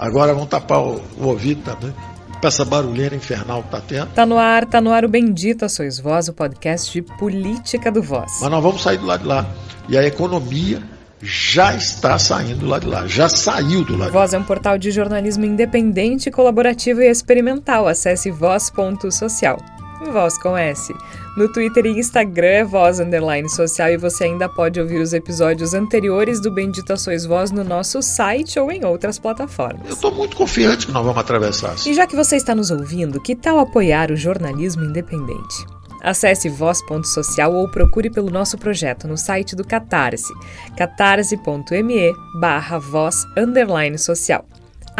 Agora vão tapar o, o ouvido também. Pra essa barulheira infernal que tá tendo. Tá no ar, tá no ar o Bendita Sois Voz, o podcast de política do Voz. Mas nós vamos sair do lado de lá. E a economia já está saindo do lado de lá, já saiu do lado de lá. Voz é um portal de jornalismo independente, colaborativo e experimental. Acesse voz.social. Voz com S. No Twitter e Instagram é Voz Underline Social e você ainda pode ouvir os episódios anteriores do Bendita Sois Voz no nosso site ou em outras plataformas. Eu estou muito confiante que nós vamos atravessar. E já que você está nos ouvindo, que tal apoiar o jornalismo independente? Acesse voz.social ou procure pelo nosso projeto no site do Catarse, catarse.me barra voz underline social.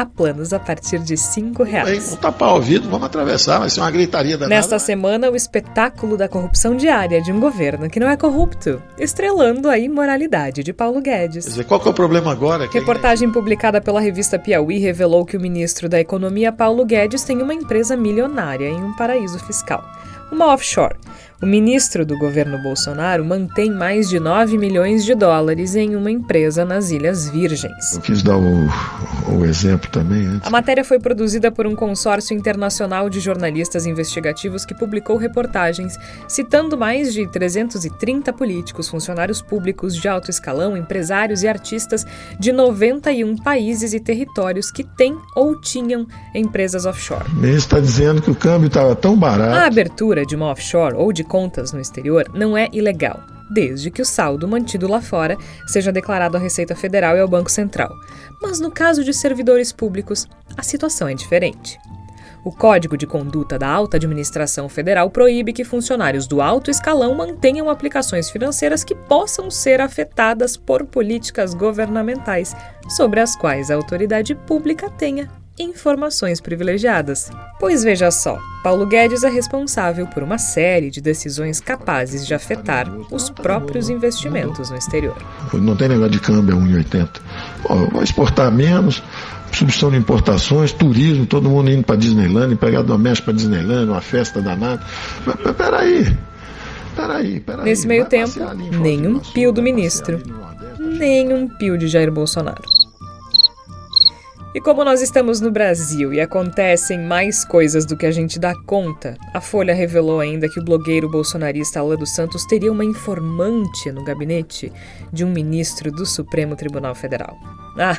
Há planos a partir de cinco Bem, reais. vamos tapar o ouvido, vamos atravessar, vai ser uma gritaria danada. Nesta semana, o espetáculo da corrupção diária de um governo que não é corrupto, estrelando a imoralidade de Paulo Quer Guedes. dizer, qual que é o problema agora? Que Reportagem publicada pela revista Piauí revelou que o ministro da Economia, Paulo Guedes, tem uma empresa milionária em um paraíso fiscal, uma offshore. O ministro do governo Bolsonaro mantém mais de 9 milhões de dólares em uma empresa nas Ilhas Virgens. Eu quis dar o, o exemplo também antes. A matéria foi produzida por um consórcio internacional de jornalistas investigativos que publicou reportagens citando mais de 330 políticos, funcionários públicos de alto escalão, empresários e artistas de 91 países e territórios que têm ou tinham empresas offshore. Ministro está dizendo que o câmbio estava tão A barato. abertura de uma offshore ou de contas no exterior não é ilegal, desde que o saldo mantido lá fora seja declarado à Receita Federal e ao Banco Central. Mas no caso de servidores públicos, a situação é diferente. O Código de Conduta da Alta Administração Federal proíbe que funcionários do alto escalão mantenham aplicações financeiras que possam ser afetadas por políticas governamentais sobre as quais a autoridade pública tenha informações privilegiadas. Pois veja só, Paulo Guedes é responsável por uma série de decisões capazes de afetar os próprios investimentos no exterior. Não tem negócio de câmbio a 1,80. Pô, vai exportar menos, substituição de importações, turismo, todo mundo indo para Disneyland, pegar do México para Disneyland, uma festa danada. Mas, Peraí, peraí, peraí. Nesse meio tempo, nenhum pio do ministro. ali no Nordeste. Nem um pio de Jair Bolsonaro. E como nós estamos no Brasil e acontecem mais coisas do que a gente dá conta, a Folha revelou ainda que o blogueiro bolsonarista Alan dos Santos teria uma informante no gabinete de um ministro do Supremo Tribunal Federal. Ah,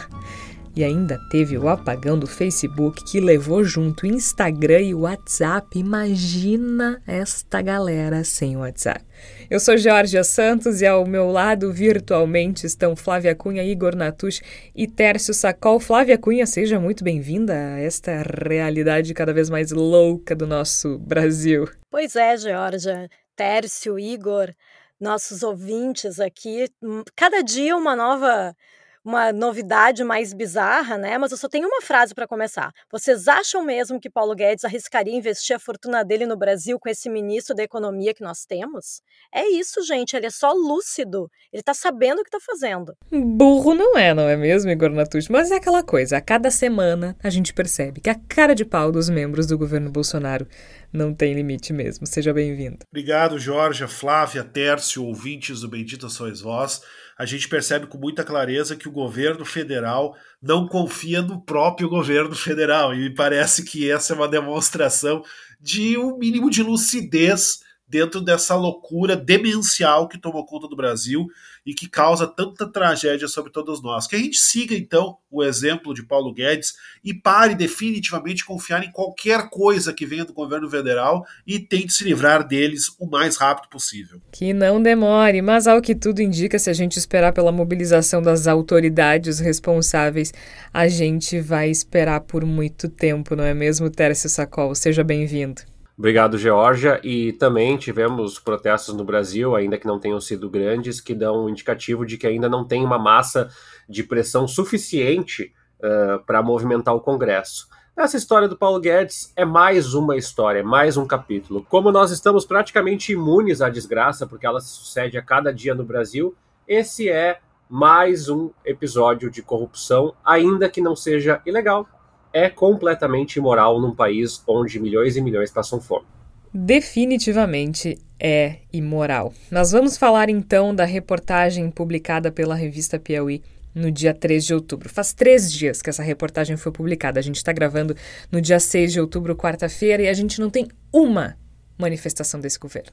e ainda teve o apagão do Facebook que levou junto Instagram e WhatsApp. Imagina esta galera sem WhatsApp. Eu sou Georgia Santos e ao meu lado virtualmente estão Flávia Cunha, Igor Natush e Tércio Sacol. Flávia Cunha, seja muito bem-vinda a esta realidade cada vez mais louca do nosso Brasil. Pois é, Georgia, Tércio, Igor, nossos ouvintes aqui, hum, cada dia uma nova uma novidade mais bizarra, né? Mas eu só tenho uma frase para começar. Vocês acham mesmo que Paulo Guedes arriscaria investir a fortuna dele no Brasil com esse ministro da Economia que nós temos? É isso, gente. Ele é só lúcido. Ele tá sabendo o que tá fazendo. Burro não é, não é mesmo, Igor Natush? Mas é aquela coisa, a cada semana a gente percebe que a cara de pau dos membros do governo Bolsonaro não tem limite mesmo. Seja bem-vindo. Obrigado, Jorge, Flávia, Tércio, ouvintes do Bendita Sois Vós. A gente percebe com muita clareza que o governo federal não confia no próprio governo federal. E me parece que essa é uma demonstração de um mínimo de lucidez dentro dessa loucura demencial que tomou conta do Brasil e que causa tanta tragédia sobre todos nós. Que a gente siga então o exemplo de Paulo Guedes e pare definitivamente confiar em qualquer coisa que venha do governo federal e tente se livrar deles o mais rápido possível. Que não demore, mas ao que tudo indica, se a gente esperar pela mobilização das autoridades responsáveis, a gente vai esperar por muito tempo, não é mesmo, Tércio Sacol? Seja bem-vindo. Obrigado, Georgia. E também tivemos protestos no Brasil, ainda que não tenham sido grandes, que dão um indicativo de que ainda não tem uma massa de pressão suficiente uh, para movimentar o Congresso. Essa história do Paulo Guedes é mais uma história, é mais um capítulo. Como nós estamos praticamente imunes à desgraça, porque ela se sucede a cada dia no Brasil, esse é mais um episódio de corrupção, ainda que não seja ilegal, é completamente imoral num país onde milhões e milhões passam fome. Definitivamente é imoral. Nós vamos falar então da reportagem publicada pela revista Piauí no dia 3 de outubro. Faz três dias que essa reportagem foi publicada. A gente está gravando no dia 6 de outubro, quarta-feira, e a gente não tem uma manifestação desse governo.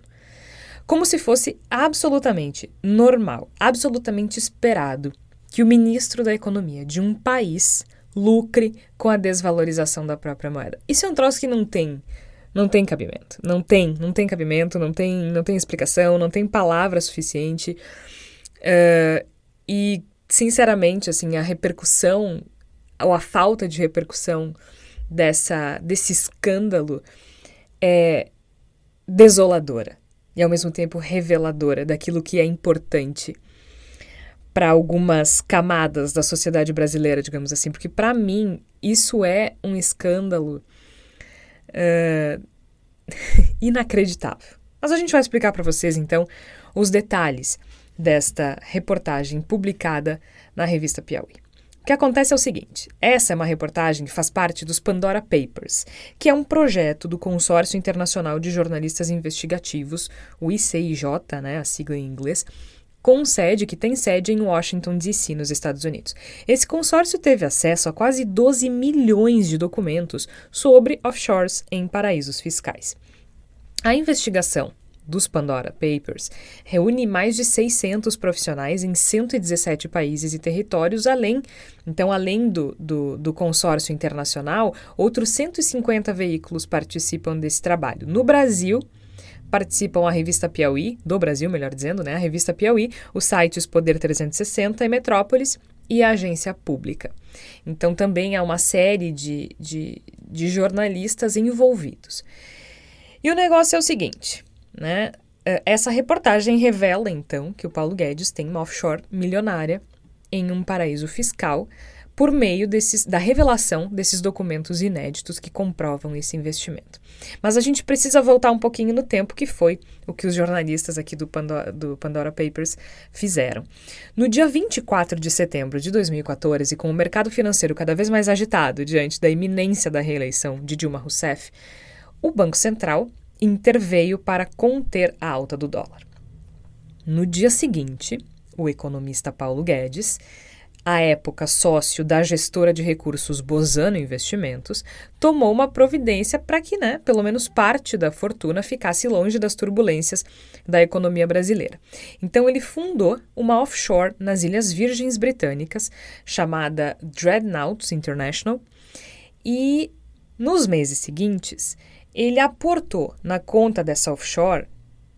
Como se fosse absolutamente normal, absolutamente esperado que o ministro da Economia de um país lucre com a desvalorização da própria moeda. Isso é um troço que não tem não tem cabimento. Não tem, não tem cabimento, não tem, não tem explicação, não tem palavra suficiente. Uh, e, sinceramente, assim, a repercussão, ou a falta de repercussão dessa, desse escândalo é desoladora e, ao mesmo tempo, reveladora daquilo que é importante para algumas camadas da sociedade brasileira, digamos assim, porque para mim isso é um escândalo uh, inacreditável. Mas a gente vai explicar para vocês então os detalhes desta reportagem publicada na revista Piauí. O que acontece é o seguinte: essa é uma reportagem que faz parte dos Pandora Papers, que é um projeto do Consórcio Internacional de Jornalistas Investigativos, o ICIJ, né, a sigla em inglês, com sede que tem sede em Washington, D.C., nos Estados Unidos. Esse consórcio teve acesso a quase 12 milhões de documentos sobre offshores em paraísos fiscais. A investigação dos Pandora Papers reúne mais de 600 profissionais em 117 países e territórios, além, então, além do, do, do, consórcio internacional, outros 150 veículos participam desse trabalho. No Brasil, participam a revista Piauí, do Brasil, melhor dizendo, né? A revista Piauí, os sites Poder 360 e Metrópolis e a agência pública. Então também há uma série de, de, de jornalistas envolvidos. E o negócio é o seguinte, né? É, essa reportagem revela, então, que o Paulo Guedes tem uma offshore milionária em um paraíso fiscal por meio desses, da revelação desses documentos inéditos que comprovam esse investimento. Mas a gente precisa voltar um pouquinho no tempo, que foi o que os jornalistas aqui do Pandora, do Pandora Papers fizeram. No dia 24 de setembro de 2014, com o mercado financeiro cada vez mais agitado diante da iminência da reeleição de Dilma Rousseff, o Banco Central interveio para conter a alta do dólar. No dia seguinte, o economista Paulo Guedes à época sócio da gestora de recursos Bozano Investimentos, tomou uma providência para que, né, pelo menos parte da fortuna ficasse longe das turbulências da economia brasileira. Então ele fundou uma offshore nas Ilhas Virgens Britânicas, chamada Dreadnoughts International, e nos meses seguintes ele aportou na conta dessa offshore,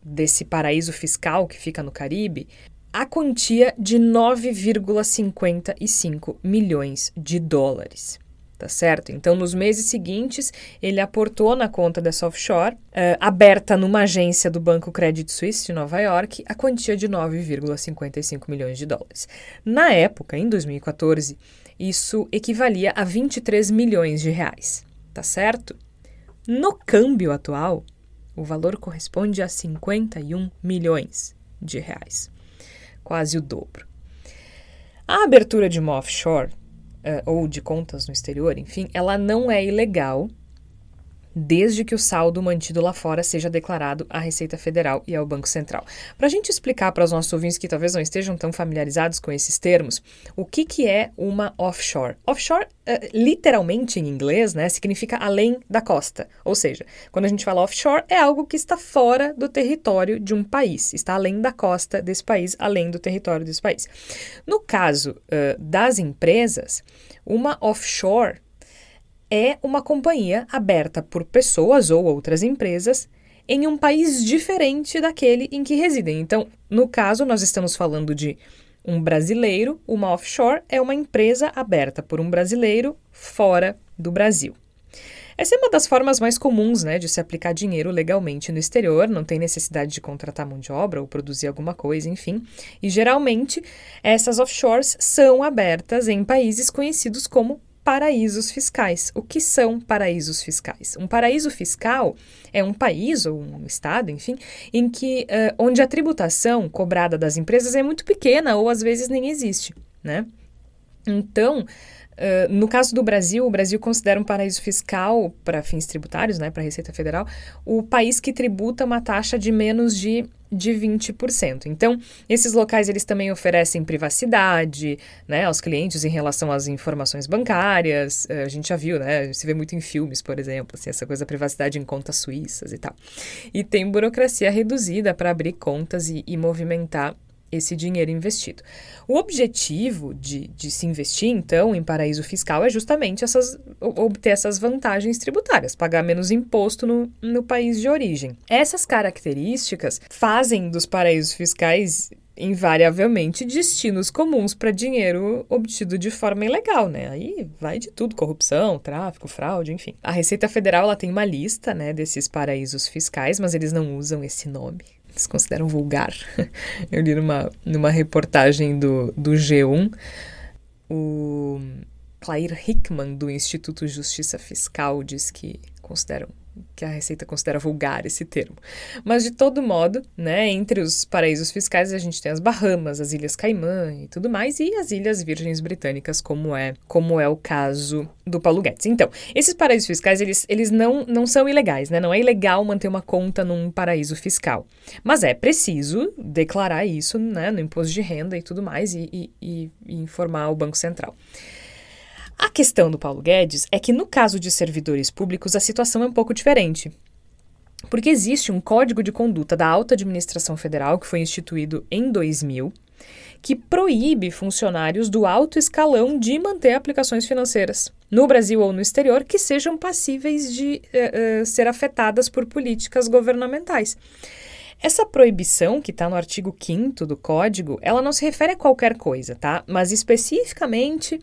desse paraíso fiscal que fica no Caribe, a quantia de 9,55 milhões de dólares. Tá certo? Então, nos meses seguintes, ele aportou na conta dessa offshore, uh, aberta numa agência do Banco Credit Suisse de Nova York, a quantia de 9,55 milhões de dólares. Na época, em 2014, isso equivalia a 23 milhões de reais. Tá certo? No câmbio atual, o valor corresponde a 51 milhões de reais quase o dobro. A abertura de uma offshore, uh, ou de contas no exterior, enfim, ela não é ilegal desde que o saldo mantido lá fora seja declarado à Receita Federal e ao Banco Central. Para a gente explicar para os nossos ouvintes que talvez não estejam tão familiarizados com esses termos, o que, que é uma offshore? Offshore, uh, literalmente em inglês, né, significa além da costa. Ou seja, quando a gente fala offshore, é algo que está fora do território de um país, está além da costa desse país, além do território desse país. No caso uh, das empresas, uma offshore é uma companhia aberta por pessoas ou outras empresas em um país diferente daquele em que residem. Então, no caso, nós estamos falando de um brasileiro, uma offshore é uma empresa aberta por um brasileiro fora do Brasil. Essa é uma das formas mais comuns né, de se aplicar dinheiro legalmente no exterior, não tem necessidade de contratar mão de obra ou produzir alguma coisa, enfim. E geralmente essas offshores são abertas em países conhecidos como paraísos fiscais. O que são paraísos fiscais? Um paraíso fiscal é um país ou um estado, enfim, em que uh, onde a tributação cobrada das empresas é muito pequena ou às vezes nem existe, né? Então, Uh, no caso do Brasil, o Brasil considera um paraíso fiscal para fins tributários, né, para a Receita Federal, o país que tributa uma taxa de menos de de 20%. Então, esses locais eles também oferecem privacidade, né, aos clientes em relação às informações bancárias. Eh, a gente já viu, né, se vê muito em filmes, por exemplo, assim, essa coisa da privacidade em contas suíças e tal. E tem burocracia reduzida para abrir contas e, e movimentar esse dinheiro investido. O objetivo de, de se investir, então, em paraíso fiscal é justamente essas, obter essas vantagens tributárias, pagar menos imposto no, no país de origem. Essas características fazem dos paraísos fiscais invariavelmente destinos comuns para dinheiro obtido de forma ilegal, né? Aí vai de tudo, corrupção, tráfico, fraude, enfim. A Receita Federal ela tem uma lista, né, desses paraísos fiscais, mas eles não usam esse nome se consideram vulgar. Eu li numa, numa reportagem do, do G1, o Clair Hickman, do Instituto Justiça Fiscal, diz que consideram que a Receita considera vulgar esse termo. Mas, de todo modo, né, entre os paraísos fiscais a gente tem as Bahamas, as Ilhas Caimã e tudo mais, e as Ilhas Virgens Britânicas, como é, como é o caso do Paulo Guedes. Então, esses paraísos fiscais, eles, eles não, não são ilegais, né? Não é ilegal manter uma conta num paraíso fiscal. Mas é preciso declarar isso né, no imposto de renda e tudo mais e, e, e informar o Banco Central. A questão do Paulo Guedes é que, no caso de servidores públicos, a situação é um pouco diferente. Porque existe um código de conduta da alta administração federal que foi instituído em 2000, que proíbe funcionários do alto escalão de manter aplicações financeiras, no Brasil ou no exterior, que sejam passíveis de uh, uh, ser afetadas por políticas governamentais. Essa proibição, que está no artigo 5 do código, ela não se refere a qualquer coisa, tá? Mas especificamente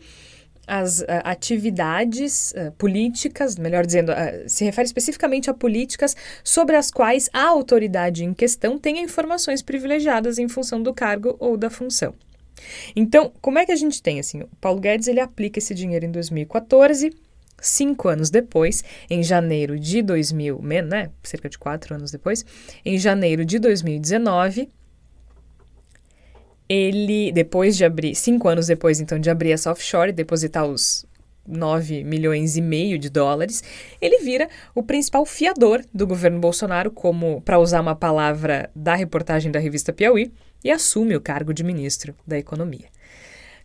as uh, atividades uh, políticas, melhor dizendo, uh, se refere especificamente a políticas sobre as quais a autoridade em questão tenha informações privilegiadas em função do cargo ou da função. Então, como é que a gente tem assim? O Paulo Guedes ele aplica esse dinheiro em 2014. Cinco anos depois, em janeiro de 2000, né, cerca de quatro anos depois, em janeiro de 2019, ele, depois de abrir, cinco anos depois, então, de abrir essa offshore e depositar os 9 milhões e meio de dólares, ele vira o principal fiador do governo Bolsonaro, como para usar uma palavra da reportagem da revista Piauí, e assume o cargo de ministro da Economia.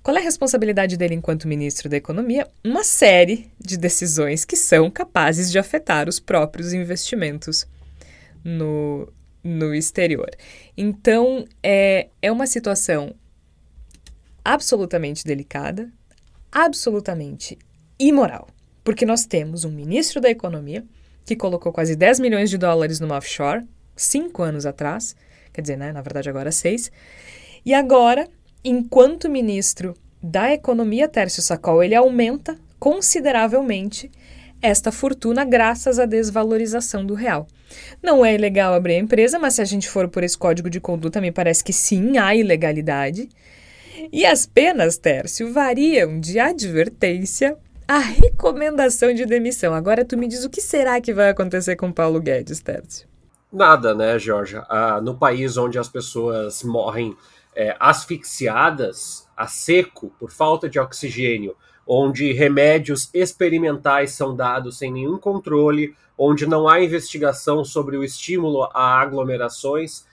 Qual é a responsabilidade dele enquanto ministro da Economia? Uma série de decisões que são capazes de afetar os próprios investimentos no, no exterior. Então, é, é uma situação absolutamente delicada, absolutamente imoral, porque nós temos um ministro da Economia que colocou quase 10 milhões de dólares numa offshore, cinco anos atrás, quer dizer, né, na verdade agora seis, e agora, enquanto ministro da Economia, Tércio Sacol, ele aumenta consideravelmente esta fortuna graças à desvalorização do real. Não é ilegal abrir a empresa, mas se a gente for por esse código de conduta, me parece que sim, há ilegalidade. E as penas, Tércio, variam de advertência a recomendação de demissão. Agora tu me diz o que será que vai acontecer com Paulo Guedes, Tércio? Nada, né, Georgia? Ah, no país onde as pessoas morrem é, asfixiadas a seco por falta de oxigênio, onde remédios experimentais são dados sem nenhum controle, onde não há investigação sobre o estímulo a aglomerações.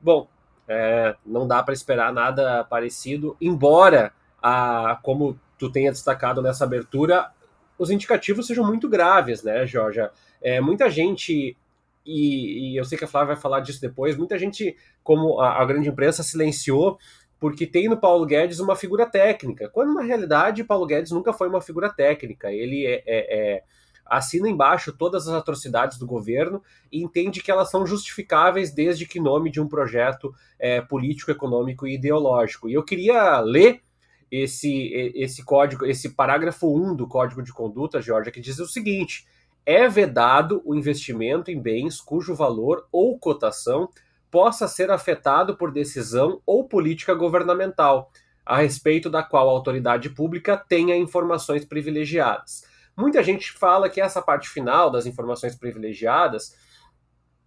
Bom, é, não dá para esperar nada parecido, embora, a, como tu tenha destacado nessa abertura, os indicativos sejam muito graves, né, Jorge? É, muita gente, e, e, eu sei que a Flávia vai falar disso depois, muita gente, como a, a grande imprensa, silenciou porque tem no Paulo Guedes uma figura técnica, quando na realidade Paulo Guedes nunca foi uma figura técnica. Ele é, é, é, assina embaixo todas as atrocidades do governo e entende que elas são justificáveis desde que nome de um projeto é, político, econômico e ideológico. E eu queria ler esse, esse código, esse parágrafo 1 do Código de Conduta, Georgia, que diz o seguinte: é vedado o investimento em bens cujo valor ou cotação possa ser afetado por decisão ou política governamental, a respeito da qual a autoridade pública tenha informações privilegiadas. Muita gente fala que essa parte final das informações privilegiadas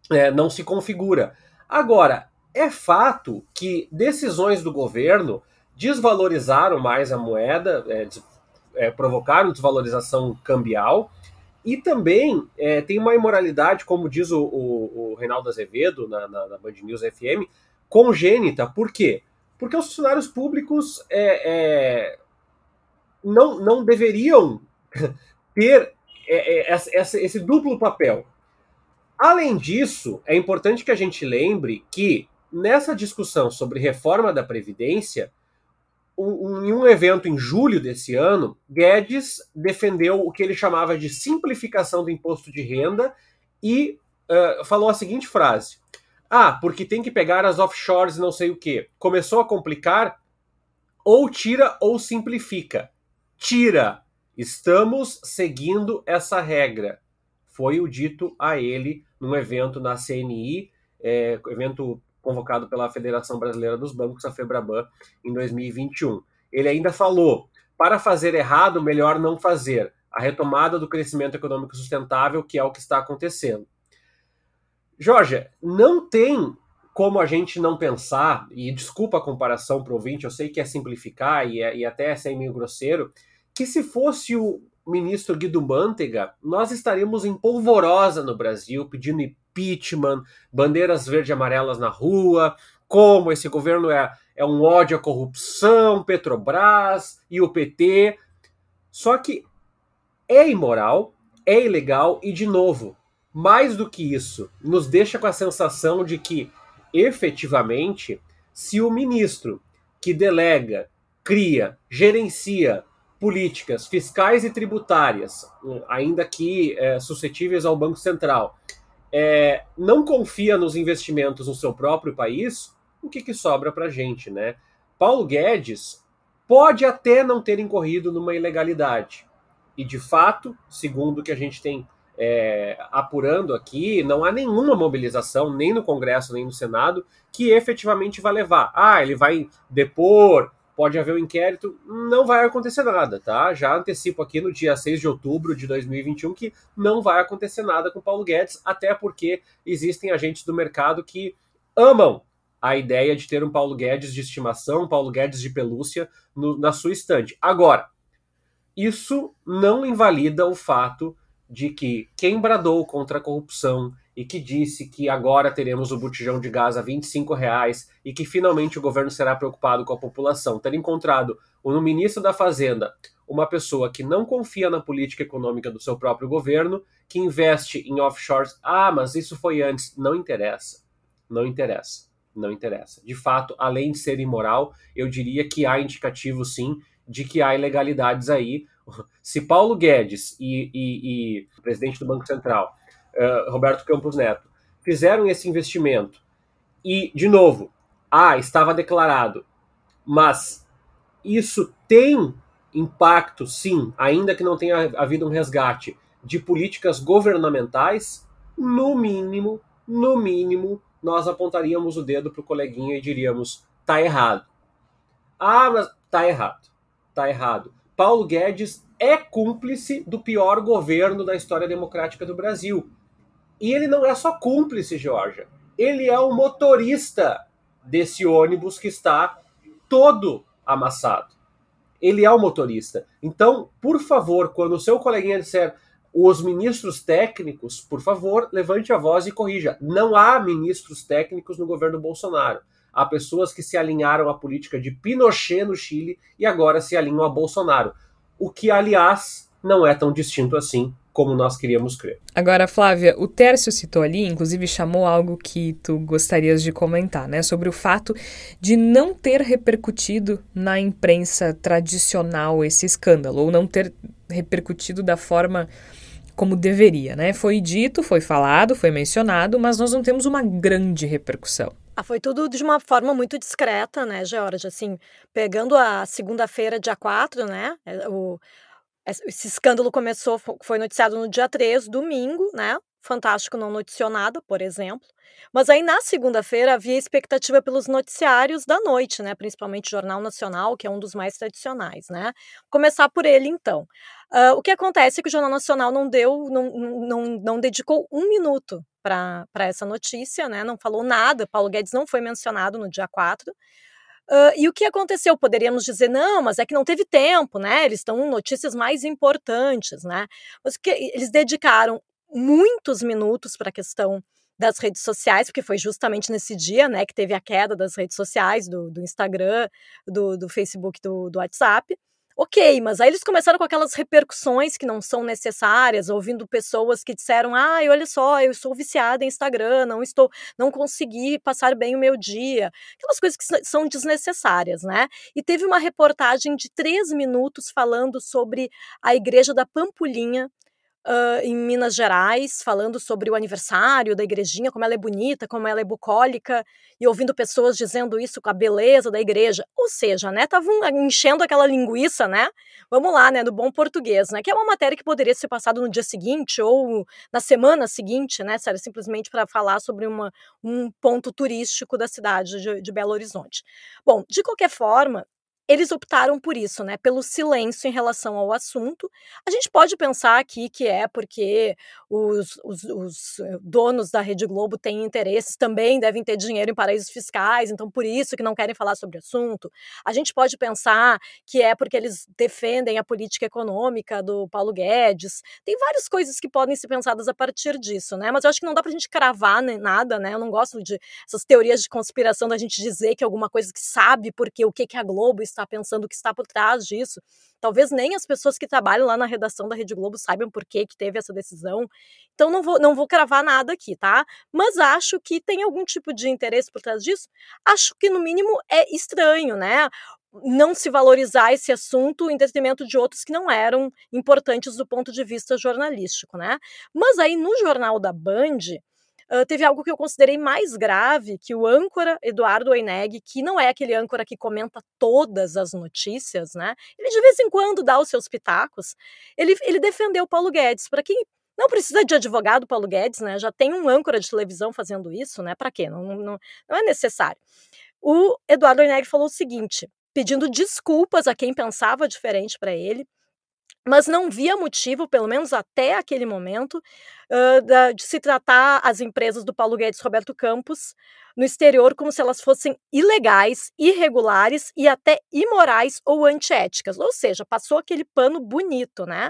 é, não se configura. Agora, é fato que decisões do governo desvalorizaram mais a moeda, é, é, provocaram desvalorização cambial. E também é, tem uma imoralidade, como diz o, o, o Reinaldo Azevedo na, na, na, Band News FM, congênita. Por quê? Porque os funcionários públicos é, é não, não deveriam ter é, esse, esse duplo papel. Além disso, é importante que a gente lembre que nessa discussão sobre reforma da Previdência, um, em um evento em julho desse ano, Guedes defendeu o que ele chamava de simplificação do imposto de renda e uh, falou a seguinte frase: Ah, porque tem que pegar as offshores e não sei o que. Começou a complicar, ou tira ou simplifica. Tira. Estamos seguindo essa regra. Foi o dito a ele num evento na CNI, é, evento convocado pela Federação Brasileira dos Bancos, a FEBRABAN, em 2021. Ele ainda falou: para fazer errado, melhor não fazer. A retomada do crescimento econômico sustentável, que é o que está acontecendo. Jorge, não tem como a gente não pensar, e desculpa a comparação para o ouvinte, eu sei que é simplificar e, é, e até é ser meio grosseiro, que se fosse o ministro Guido Mantega, nós estaríamos em polvorosa no Brasil, pedindo impeachment, bandeiras verde e amarelas na rua, como esse governo é, é um ódio à corrupção, Petrobras e o PT. Só que é imoral, é ilegal e, de novo, mais do que isso, nos deixa com a sensação de que, efetivamente, se o ministro que delega, cria, gerencia políticas fiscais e tributárias, ainda que é, suscetíveis ao Banco Central, é, não confia nos investimentos no seu próprio país, o que, que sobra para a gente, né? Paulo Guedes pode até não ter incorrido numa ilegalidade. E, de fato, segundo o que a gente tem é, apurando aqui, não há nenhuma mobilização, nem no Congresso, nem no Senado, que efetivamente vai levar. Ah, ele vai depor, pode haver um inquérito, não vai acontecer nada, tá? Já antecipo aqui no dia 6 de outubro de 2021 que não vai acontecer nada com Paulo Guedes, até porque existem agentes do mercado que amam a ideia de ter um Paulo Guedes de estimação, um Paulo Guedes de pelúcia no, na sua estante. Agora, isso não invalida o fato de que quem bradou contra a corrupção e que disse que agora teremos o botijão de gás a 25 reais e que finalmente o governo será preocupado com a população, ter encontrado no ministro da Fazenda uma pessoa que não confia na política econômica do seu próprio governo, que investe em offshores. Ah, mas isso foi antes. Não interessa. Não interessa. Não interessa. De fato, além de ser imoral, eu diria que há indicativo sim de que há ilegalidades aí. Se Paulo Guedes e, e, e presidente do Banco Central uh, Roberto Campos Neto, fizeram esse investimento e, de novo, ah, estava declarado, mas isso tem impacto, sim, ainda que não tenha havido um resgate de políticas governamentais, no mínimo, no mínimo, nós apontaríamos o dedo para o coleguinha e diríamos: tá errado. Ah, mas tá errado. Tá errado. Paulo Guedes é cúmplice do pior governo da história democrática do Brasil. E ele não é só cúmplice, Georgia. Ele é o motorista desse ônibus que está todo amassado. Ele é o motorista. Então, por favor, quando o seu coleguinha disser os ministros técnicos, por favor, levante a voz e corrija. Não há ministros técnicos no governo Bolsonaro. Há pessoas que se alinharam à política de Pinochet no Chile e agora se alinham a Bolsonaro. O que, aliás, não é tão distinto assim como nós queríamos crer. Agora, Flávia, o Tércio citou ali, inclusive chamou algo que tu gostarias de comentar, né? Sobre o fato de não ter repercutido na imprensa tradicional esse escândalo, ou não ter repercutido da forma como deveria, né? Foi dito, foi falado, foi mencionado, mas nós não temos uma grande repercussão. Ah, foi tudo de uma forma muito discreta, né, Georgia? Assim, pegando a segunda-feira, dia 4, né? É, o, esse escândalo começou, foi noticiado no dia 3, domingo, né? Fantástico não noticiou nada, por exemplo. Mas aí na segunda-feira havia expectativa pelos noticiários da noite, né? Principalmente o Jornal Nacional, que é um dos mais tradicionais, né? Começar por ele, então. Uh, o que acontece é que o Jornal Nacional não deu, não, não, não dedicou um minuto para essa notícia, né? Não falou nada. Paulo Guedes não foi mencionado no dia 4. Uh, e o que aconteceu? Poderíamos dizer, não, mas é que não teve tempo, né? Eles estão notícias mais importantes, né? Mas que eles dedicaram muitos minutos para a questão das redes sociais, porque foi justamente nesse dia, né, que teve a queda das redes sociais, do, do Instagram, do, do Facebook, do, do WhatsApp. Ok, mas aí eles começaram com aquelas repercussões que não são necessárias, ouvindo pessoas que disseram: "Ai, olha só, eu sou viciada em Instagram, não estou, não consegui passar bem o meu dia". Aquelas coisas que são desnecessárias, né? E teve uma reportagem de três minutos falando sobre a igreja da Pampulinha, uh, em Minas Gerais, falando sobre o aniversário da igrejinha, como ela é bonita, como ela é bucólica, e ouvindo pessoas dizendo isso com a beleza da igreja. Ou seja, né, estavam enchendo aquela linguiça, né? Vamos lá, né, do bom português, né? Que é uma matéria que poderia ser passada no dia seguinte ou na semana seguinte, né? Sério, simplesmente para falar sobre uma, um ponto turístico da cidade de, de Belo Horizonte. Bom, de qualquer forma, eles optaram por isso, né, pelo silêncio em relação ao assunto. A gente pode pensar aqui que é porque os, os, os, eh, donos da Rede Globo têm interesses, também devem ter dinheiro em paraísos fiscais, então por isso que não querem falar sobre o assunto. A gente pode pensar que é porque eles defendem a política econômica do Paulo Guedes. Tem várias coisas que podem ser pensadas a partir disso, né? Mas eu acho que não dá pra gente cravar nada, né? Eu não gosto de essas teorias de conspiração da gente dizer que alguma coisa que sabe porque o que, que a Globo está pensando o que está por trás disso. Talvez nem as pessoas que trabalham lá na redação da Rede Globo saibam por que, que teve essa decisão. Então não vou, não vou cravar nada aqui, tá? Mas acho que tem algum tipo de interesse por trás disso. Acho que, no mínimo, é estranho, né? não se valorizar esse assunto em detrimento de outros que não eram importantes do ponto de vista jornalístico, né? Mas aí no jornal da Band, Teve algo que eu considerei mais grave, que o âncora Eduardo Oineg, que não é aquele âncora que comenta todas as notícias, né? Ele de vez em quando dá os seus pitacos. Ele, ele defendeu Paulo Guedes. Para quem não precisa de advogado, Paulo Guedes, né? Já tem um âncora de televisão fazendo isso, né? Para quê? Não, não, não é necessário. O Eduardo Oineg falou o seguinte, pedindo desculpas a quem pensava diferente para ele, mas não via motivo, pelo menos até aquele momento, de se tratar as empresas do Paulo Guedes Roberto Campos no exterior como se elas fossem ilegais, irregulares e até imorais ou antiéticas. Ou seja, passou aquele pano bonito, né?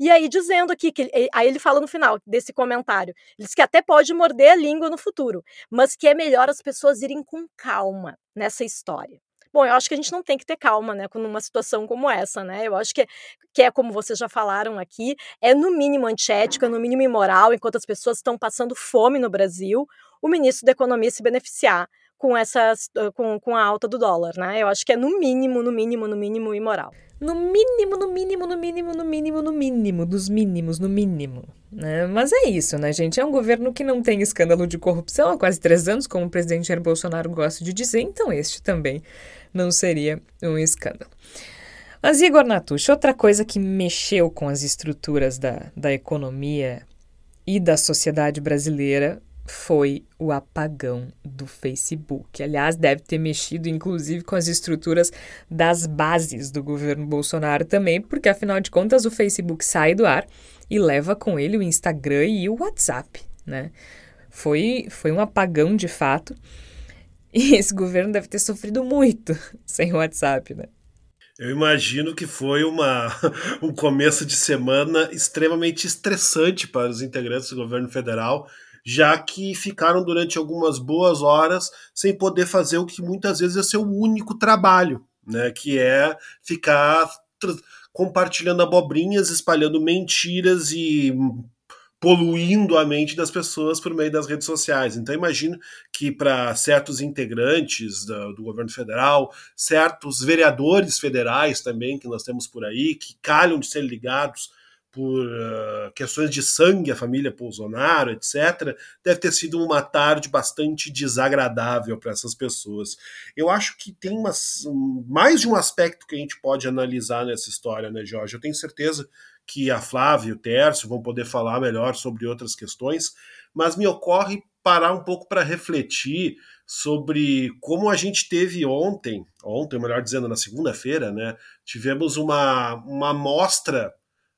E aí dizendo aqui que aí ele fala no final desse comentário, ele diz que até pode morder a língua no futuro, mas que é melhor as pessoas irem com calma nessa história. Bom, eu acho que a gente não tem que ter calma, né, numa situação como essa, né? Eu acho que, que é como vocês já falaram aqui, é no mínimo antiética, no mínimo imoral, enquanto as pessoas estão passando fome no Brasil, o ministro da Economia se beneficiar com essas com, com a alta do dólar, né? Eu acho que é no mínimo, no mínimo, no mínimo imoral. No mínimo, no mínimo, no mínimo, no mínimo, no mínimo, dos mínimos, no mínimo. Né? Mas é isso, né, gente? É um governo que não tem escândalo de corrupção há quase três anos, como o presidente Jair Bolsonaro gosta de dizer, então este também não seria um escândalo. Mas, Igor Natucci, outra coisa que mexeu com as estruturas da, da economia e da sociedade brasileira foi o apagão do Facebook. Aliás, deve ter mexido inclusive com as estruturas das bases do governo Bolsonaro também, porque afinal de contas o Facebook sai do ar e leva com ele o Instagram e o WhatsApp, né? Foi, foi um apagão de fato. E esse governo deve ter sofrido muito sem o WhatsApp, né? Eu imagino que foi uma, um começo de semana extremamente estressante para os integrantes do governo federal, já que ficaram durante algumas boas horas sem poder fazer o que muitas vezes é seu único trabalho, né? Que é ficar compartilhando abobrinhas, espalhando mentiras e poluindo a mente das pessoas por meio das redes sociais. Então, imagino que para certos integrantes do, do, governo federal, certos vereadores federais também que nós temos por aí, que calham de ser ligados por uh, questões de sangue, a família Bolsonaro, etc., deve ter sido uma tarde bastante desagradável para essas pessoas. Eu acho que tem umas, mais de um aspecto que a gente pode analisar nessa história, né, Jorge? Eu tenho certeza que a Flávia e o Tércio vão poder falar melhor sobre outras questões, mas me ocorre parar um pouco para refletir sobre como a gente teve ontem, ontem, melhor dizendo, na segunda-feira, né? Tivemos uma, uma amostra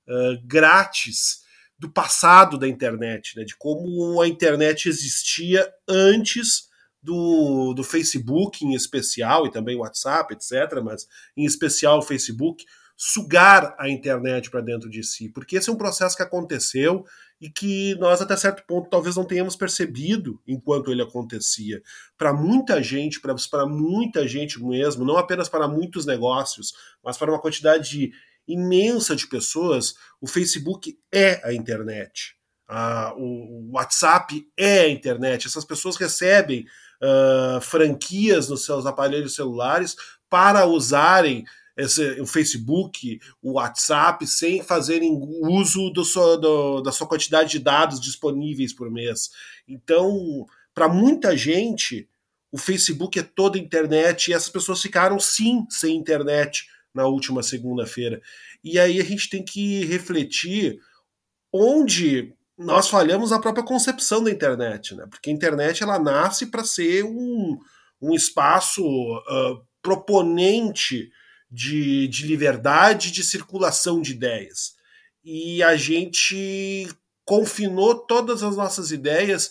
uh, grátis do passado da internet, né? De como a internet existia antes do, do Facebook em especial, e também WhatsApp, etc., mas em especial o Facebook, sugar a internet para dentro de si, porque esse é um processo que aconteceu e que nós até certo ponto talvez não tenhamos percebido enquanto ele acontecia. Para muita gente, para muita gente mesmo, não apenas para muitos negócios, mas para uma quantidade imensa de pessoas, o Facebook é a internet. Ah, o WhatsApp é a internet. Essas pessoas recebem uh, franquias nos seus aparelhos celulares para usarem esse, o Facebook, o WhatsApp, sem fazerem uso do do, da sua quantidade de dados disponíveis por mês. Então, para muita gente, o Facebook é toda a internet e essas pessoas ficaram sim sem internet na última segunda-feira. E aí a gente tem que refletir onde nós falhamos a própria concepção da internet, né? Porque a internet ela nasce para ser um, um espaço uh, proponente de, de liberdade de circulação de ideias. E a gente confinou todas as nossas ideias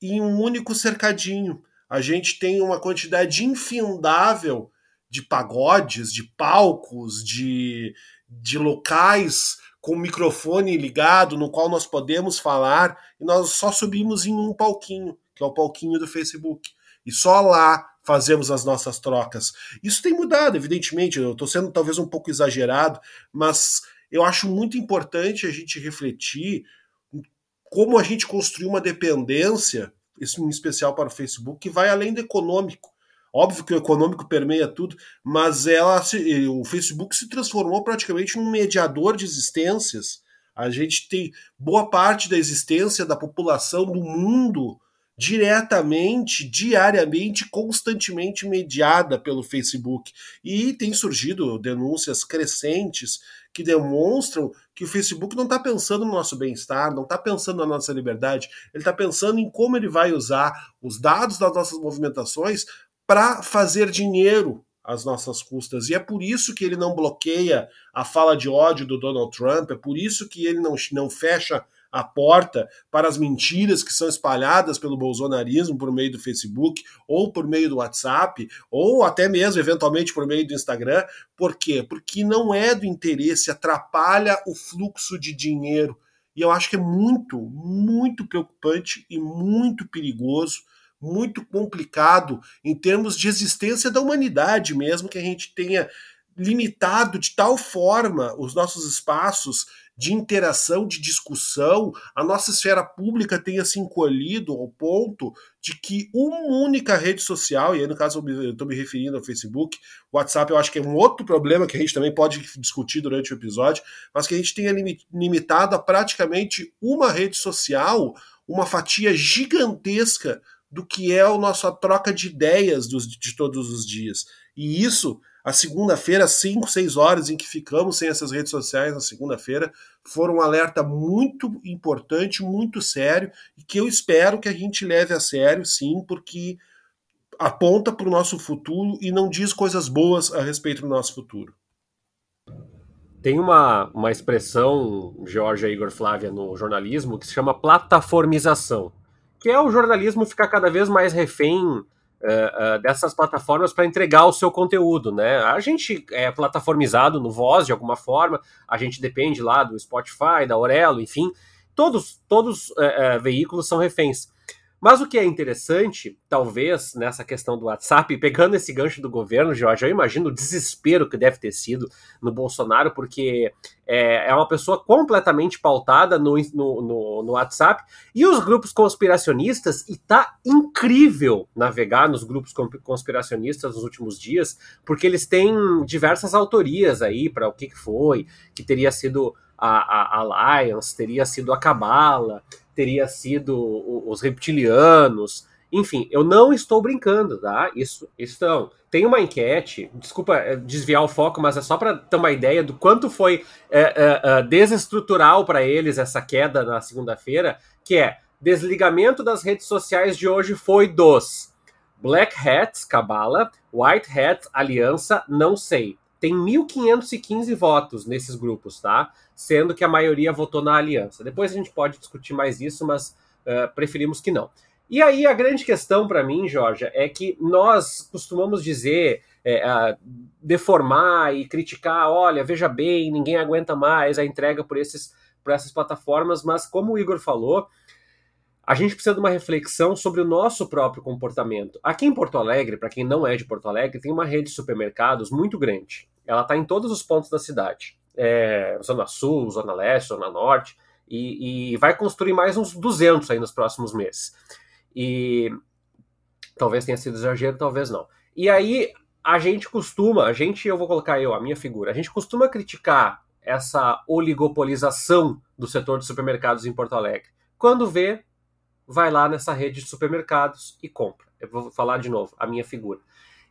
em um único cercadinho. A gente tem uma quantidade infindável de pagodes, de palcos, de, de locais com o microfone ligado no qual nós podemos falar e nós só subimos em um palquinho, que é o palquinho do Facebook. E só lá fazemos as nossas trocas. Isso tem mudado, evidentemente, eu estou sendo talvez um pouco exagerado, mas eu acho muito importante a gente refletir como a gente construiu uma dependência, em especial para o Facebook, que vai além do econômico. Óbvio que o econômico permeia tudo, mas ela o Facebook se transformou praticamente num mediador de existências. A gente tem boa parte da existência da população do mundo diretamente, diariamente, constantemente mediada pelo Facebook. E tem surgido denúncias crescentes que demonstram que o Facebook não está pensando no nosso bem-estar, não está pensando na nossa liberdade, ele está pensando em como ele vai usar os dados das nossas movimentações para fazer dinheiro às nossas custas. E é por isso que ele não bloqueia a fala de ódio do Donald Trump, é por isso que ele não, não fecha a porta para as mentiras que são espalhadas pelo bolsonarismo por meio do Facebook, ou por meio do WhatsApp, ou até mesmo, eventualmente, por meio do Instagram. Por quê? Porque não é do interesse, atrapalha o fluxo de dinheiro. E eu acho que é muito, muito preocupante e muito perigoso muito complicado em termos de existência da humanidade mesmo, que a gente tenha limitado de tal forma os nossos espaços de interação, de discussão, a nossa esfera pública tenha se encolhido ao ponto de que uma única rede social, e aí no caso eu estou me referindo ao Facebook, WhatsApp eu acho que é um outro problema que a gente também pode discutir durante o episódio, mas que a gente tenha limitado a praticamente uma rede social, uma fatia gigantesca do que é a nossa troca de ideias dos, de todos os dias. E isso, a segunda-feira, 5, 6 horas em que ficamos sem essas redes sociais na segunda-feira, foram um alerta muito importante, muito sério, e que eu espero que a gente leve a sério, sim, porque aponta para o nosso futuro e não diz coisas boas a respeito do nosso futuro. Tem uma, uma expressão, Jorge Igor Flávia, no jornalismo, que se chama plataformização que é o jornalismo ficar cada vez mais refém uh, uh, dessas plataformas para entregar o seu conteúdo, né? A gente é plataformizado no Voz de alguma forma, a gente depende lá do Spotify, da Aurelo, enfim, todos todos uh, veículos são reféns. Mas o que é interessante, talvez, nessa questão do WhatsApp, pegando esse gancho do governo, Jorge, eu imagino o desespero que deve ter sido no Bolsonaro, porque é, é uma pessoa completamente pautada no, no, no, no, WhatsApp. E os grupos conspiracionistas, e tá incrível navegar nos grupos conspiracionistas nos últimos dias, porque eles têm diversas autorias aí para o que, que foi, que teria sido a, a Alliance, teria sido a Cabala teria sido os reptilianos. Enfim, eu não estou brincando, tá? Isso, estão. Tem uma enquete, desculpa é, desviar o foco, mas é só para ter uma ideia do quanto foi é, é, é, desestrutural para eles essa queda na segunda-feira, que é desligamento das redes sociais de hoje foi dos Black Hats, Cabala, White Hats, Aliança, não sei. Tem 1.515 votos nesses grupos, tá? Sendo que a maioria votou na aliança. Depois a gente pode discutir mais isso, mas uh, preferimos que não. E aí a grande questão para mim, Jorge, é que nós costumamos dizer, é, deformar e criticar, olha, veja bem, ninguém aguenta mais a entrega por, esses, por essas plataformas, mas como o Igor falou, a gente precisa de uma reflexão sobre o nosso próprio comportamento. Aqui em Porto Alegre, para quem não é de Porto Alegre, tem uma rede de supermercados muito grande. Ela está em todos os pontos da cidade. É, zona Sul, Zona Leste, Zona Norte, e, e vai construir mais uns 200 aí nos próximos meses. E talvez tenha sido exagero, talvez não. E aí a gente costuma, a gente, eu vou colocar eu, a minha figura, a gente costuma criticar essa oligopolização do setor de supermercados em Porto Alegre. Quando vê, vai lá nessa rede de supermercados e compra. Eu vou falar de novo, a minha figura.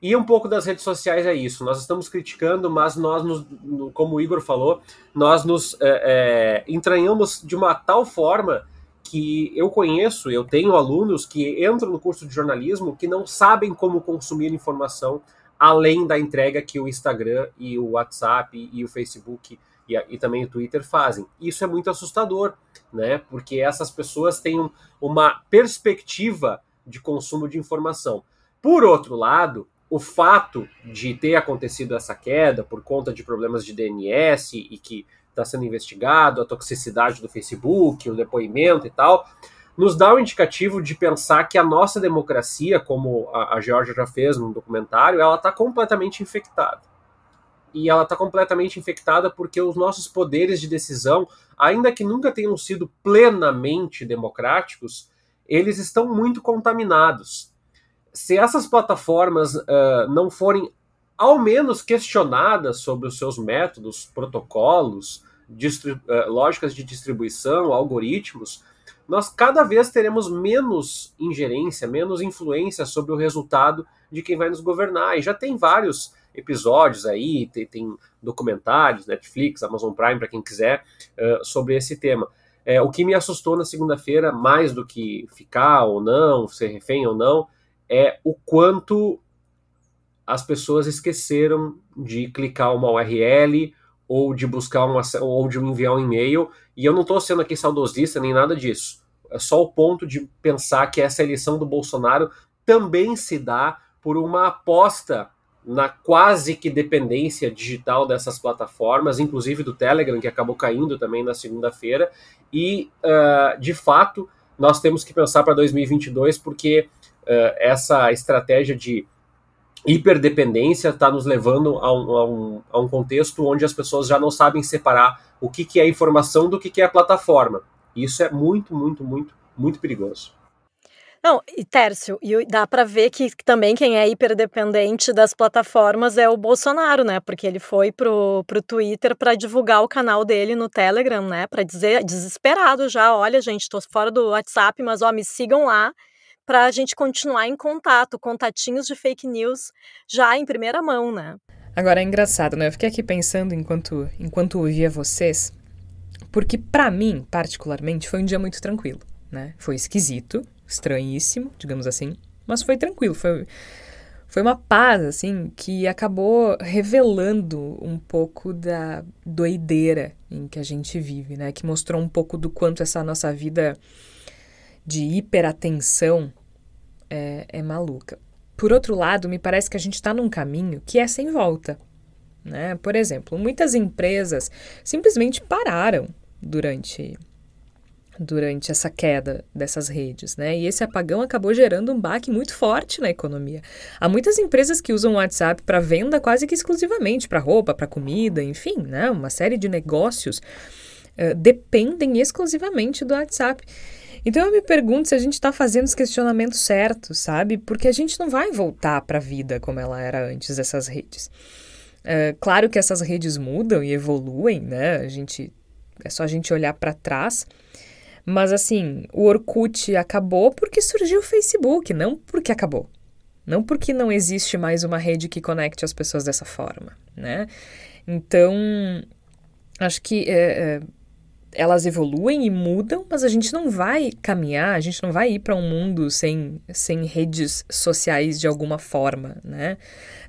E um pouco das redes sociais é isso. Nós estamos criticando, mas nós, nos, como o Igor falou, nós nos é, é, entranhamos de uma tal forma que eu conheço, eu tenho alunos que entram no curso de jornalismo que não sabem como consumir informação além da entrega que o Instagram e o WhatsApp e o Facebook e, e também o Twitter fazem. Isso é muito assustador, né? Porque essas pessoas têm um, uma perspectiva de consumo de informação. Por outro lado, o fato de ter acontecido essa queda por conta de problemas de DNS e que está sendo investigado, a toxicidade do Facebook, o depoimento e tal, nos dá um indicativo de pensar que a nossa democracia, como a, a Georgia já fez no documentário, ela está completamente infectada. E ela está completamente infectada porque os nossos poderes de decisão, ainda que nunca tenham sido plenamente democráticos, eles estão muito contaminados. Se essas plataformas uh, não forem ao menos questionadas sobre os seus métodos, protocolos, uh, lógicas de distribuição, algoritmos, nós cada vez teremos menos ingerência, menos influência sobre o resultado de quem vai nos governar. E já tem vários episódios aí, tem, tem documentários, Netflix, Amazon Prime, para quem quiser, uh, sobre esse tema. É, o que me assustou na segunda-feira, mais do que ficar ou não, ser refém ou não, é o quanto as pessoas esqueceram de clicar uma URL ou de buscar uma ou de enviar um e-mail. E eu não estou sendo aqui saudosista nem nada disso. É só o ponto de pensar que essa eleição do Bolsonaro também se dá por uma aposta na quase que dependência digital dessas plataformas, inclusive do Telegram, que acabou caindo também na segunda-feira. E, uh, de fato, nós temos que pensar para 2022, porque uh, essa estratégia de hiperdependência está nos levando a um, a, um, a um, contexto onde as pessoas já não sabem separar o que, que é informação do que, que é plataforma. Isso é muito, muito, muito, muito perigoso. Não, e Tércio, e dá para ver que também quem é hiperdependente das plataformas é o Bolsonaro, né? Porque ele foi pro, pro Twitter para divulgar o canal dele no Telegram, né? Para dizer, desesperado já, olha, gente, tô fora do WhatsApp, mas ó, me sigam lá para a gente continuar em contato, contatinhos de fake news já em primeira mão, né? Agora é engraçado, né? Eu fiquei aqui pensando enquanto enquanto ouvia vocês, porque para mim, particularmente, foi um dia muito tranquilo, né? Foi esquisito, estranhíssimo, digamos assim, mas foi tranquilo, foi foi uma paz assim que acabou revelando um pouco da doideira em que a gente vive, né? Que mostrou um pouco do quanto essa nossa vida de hiperatenção é, é maluca. Por outro lado, me parece que a gente está num caminho que é sem volta. Né? Por exemplo, muitas empresas simplesmente pararam durante durante essa queda dessas redes, né? E esse apagão acabou gerando um baque muito forte na economia. Há muitas empresas que usam o WhatsApp para venda quase que exclusivamente para roupa, para comida, enfim, né? Uma série de negócios uh, dependem exclusivamente do WhatsApp. Então eu me pergunto se a gente está fazendo os questionamentos certos, sabe? Porque a gente não vai voltar para a vida como ela era antes dessas redes. É, claro que essas redes mudam e evoluem, né? A gente é só a gente olhar para trás. Mas assim, o Orkut acabou porque surgiu o Facebook, não porque acabou. Não porque não existe mais uma rede que conecte as pessoas dessa forma, né? Então, acho que é, é, elas evoluem e mudam, mas a gente não vai caminhar, a gente não vai ir para um mundo sem, sem redes sociais de alguma forma, né?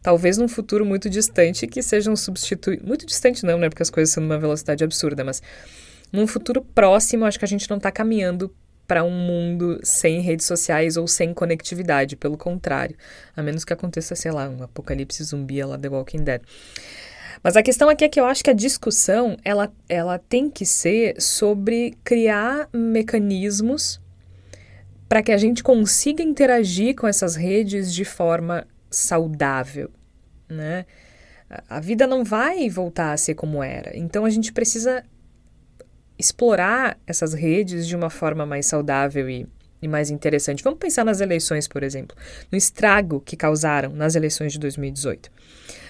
Talvez num futuro muito distante que sejam substituídos. Muito distante não, né? Porque as coisas são numa velocidade absurda, mas num futuro próximo, acho que a gente não está caminhando para um mundo sem redes sociais ou sem conectividade, pelo contrário, a menos que aconteça, sei lá, um apocalipse zumbi lá The Walking Dead. Mas a questão aqui é que eu acho que a discussão ela, ela tem que ser sobre criar mecanismos para que a gente consiga interagir com essas redes de forma saudável, né? A vida não vai voltar a ser como era, então a gente precisa explorar essas redes de uma forma mais saudável e, e mais interessante. Vamos pensar nas eleições, por exemplo, no estrago que causaram nas eleições de 2018.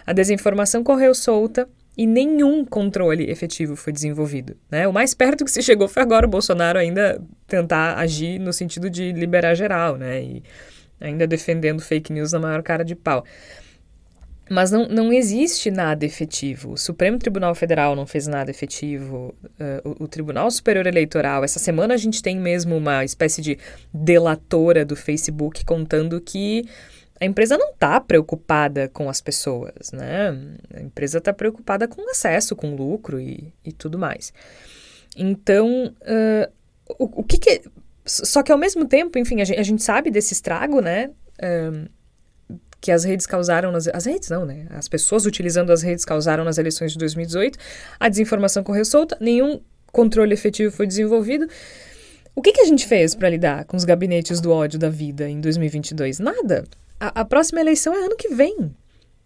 A desinformação correu solta e nenhum controle efetivo foi desenvolvido. Né? O mais perto que se chegou foi agora o Bolsonaro ainda tentar agir no sentido de liberar geral, né? E ainda defendendo fake news na maior cara de pau. Mas não, não existe nada efetivo. O Supremo Tribunal Federal não fez nada efetivo. Uh, o, o, Tribunal Superior Eleitoral. Essa semana a gente tem mesmo uma espécie de delatora do Facebook contando que a empresa não está preocupada com as pessoas, né? A empresa está preocupada com acesso, com lucro e, e tudo mais. Então, uh, o, o, que, que Só que ao mesmo tempo, enfim, a gente, a gente sabe desse estrago, né? Uh, que as redes causaram nas as redes não, né? As pessoas utilizando as redes causaram nas eleições de 2018. A desinformação correu solta, nenhum controle efetivo foi desenvolvido. O que, que a gente fez para lidar com os gabinetes do ódio da vida em 2022? Nada. A, a próxima eleição é ano que vem.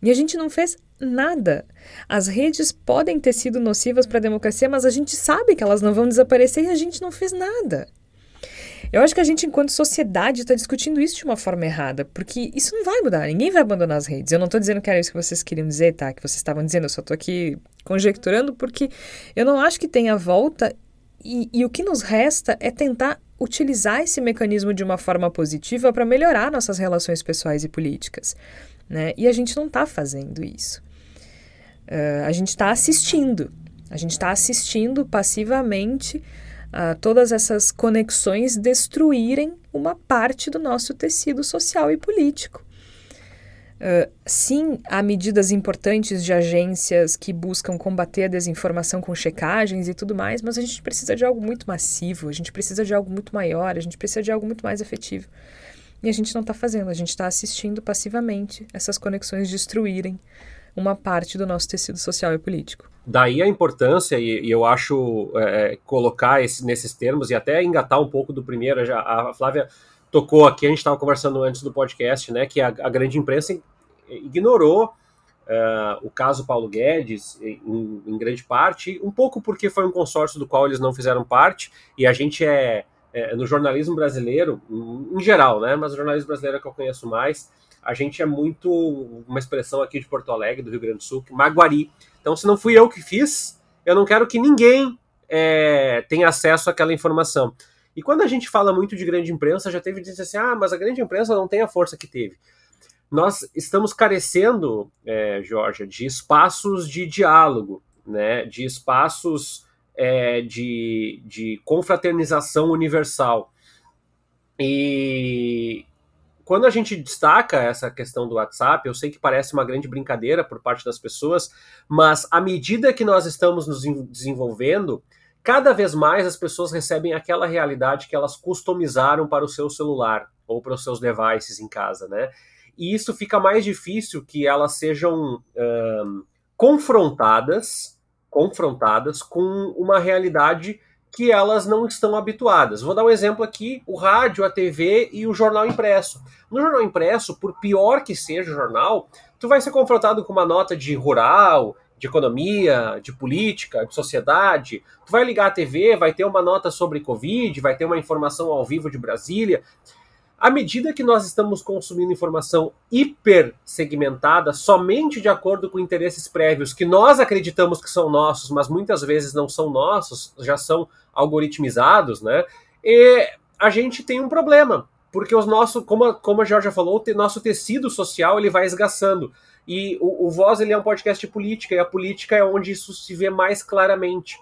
E a gente não fez nada. As redes podem ter sido nocivas para a democracia, mas a gente sabe que elas não vão desaparecer e a gente não fez nada. Eu acho que a gente, enquanto sociedade, está discutindo isso de uma forma errada, porque isso não vai mudar, ninguém vai abandonar as redes. Eu não estou dizendo que era isso que vocês queriam dizer, tá? Que vocês estavam dizendo, eu só estou aqui conjecturando, porque eu não acho que tenha volta e, e o que nos resta é tentar utilizar esse mecanismo de uma forma positiva para melhorar nossas relações pessoais e políticas. Né? E a gente não está fazendo isso. Uh, a gente está assistindo. A gente está assistindo passivamente todas essas conexões destruírem uma parte do nosso tecido social e político. Uh, sim, há medidas importantes de agências que buscam combater a desinformação com checagens e tudo mais, mas a gente precisa de algo muito massivo, a gente precisa de algo muito maior, a gente precisa de algo muito mais efetivo. E a gente não está fazendo, a gente está assistindo passivamente essas conexões destruírem uma parte do nosso tecido social e político. Daí a importância, e, e eu acho é, colocar esse, nesses termos e até engatar um pouco do primeiro, já, a Flávia tocou aqui, a gente estava conversando antes do podcast, né, que a, a grande imprensa ignorou uh, o caso Paulo Guedes em, em, grande parte, um pouco porque foi um consórcio do qual eles não fizeram parte, e a gente é, é no jornalismo brasileiro, em, em geral, né, mas o jornalismo brasileiro é que eu conheço mais, a gente é muito, uma expressão aqui de Porto Alegre, do Rio Grande do Sul, maguari. Então, se não fui eu que fiz, eu não quero que ninguém é, tenha acesso àquela informação. E quando a gente fala muito de grande imprensa, já teve dizer assim: ah, mas a grande imprensa não tem a força que teve. Nós estamos carecendo, é, de espaços de diálogo, né, de espaços é, de, de confraternização universal. E quando a gente destaca essa questão do WhatsApp, eu sei que parece uma grande brincadeira por parte das pessoas, mas à medida que nós estamos nos desenvolvendo, cada vez mais as pessoas recebem aquela realidade que elas customizaram para o seu celular ou para os seus devices em casa, né? E isso fica mais difícil que elas sejam um, confrontadas, confrontadas com uma realidade que elas não estão habituadas. Vou dar um exemplo aqui: o rádio, a TV e o jornal impresso. No jornal impresso, por pior que seja o jornal, tu vai ser confrontado com uma nota de rural, de economia, de política, de sociedade. Tu vai ligar a TV, vai ter uma nota sobre Covid, vai ter uma informação ao vivo de Brasília. À medida que nós estamos consumindo informação hiper segmentada, somente de acordo com interesses prévios que nós acreditamos que são nossos, mas muitas vezes não são nossos, já são algoritmizados, né? E a gente tem um problema, porque os nossos, como, como a Georgia falou, o nosso tecido social ele vai esgaçando. E o, o Voz ele é um podcast de política, e a política é onde isso se vê mais claramente.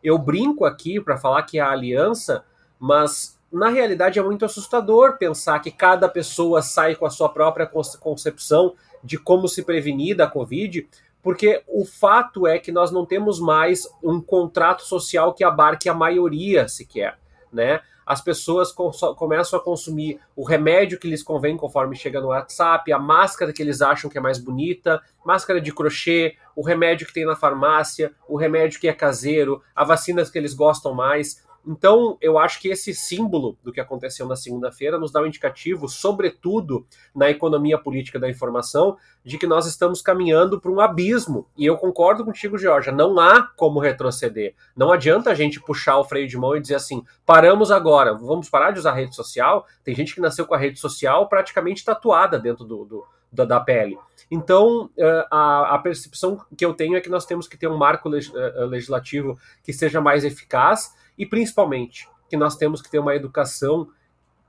Eu brinco aqui para falar que é a aliança, mas na realidade é muito assustador pensar que cada pessoa sai com a sua própria concepção de como se prevenir da Covid, porque o fato é que nós não temos mais um contrato social que abarque a maioria sequer. né? As pessoas começam a consumir o remédio que lhes convém conforme chega no WhatsApp, a máscara que eles acham que é mais bonita, máscara de crochê, o remédio que tem na farmácia, o remédio que é caseiro, a vacina que eles gostam mais. Então, eu acho que esse símbolo do que aconteceu na segunda-feira nos dá um indicativo, sobretudo na economia política da informação, de que nós estamos caminhando para um abismo. E eu concordo contigo, Georgia, não há como retroceder. Não adianta a gente puxar o freio de mão e dizer assim: paramos agora, vamos parar de usar rede social. Tem gente que nasceu com a rede social praticamente tatuada dentro do, do da, da, pele. Então, eh, a, a, percepção que eu tenho é que nós temos que ter um marco eh, legislativo que seja mais eficaz e principalmente que nós temos que ter uma educação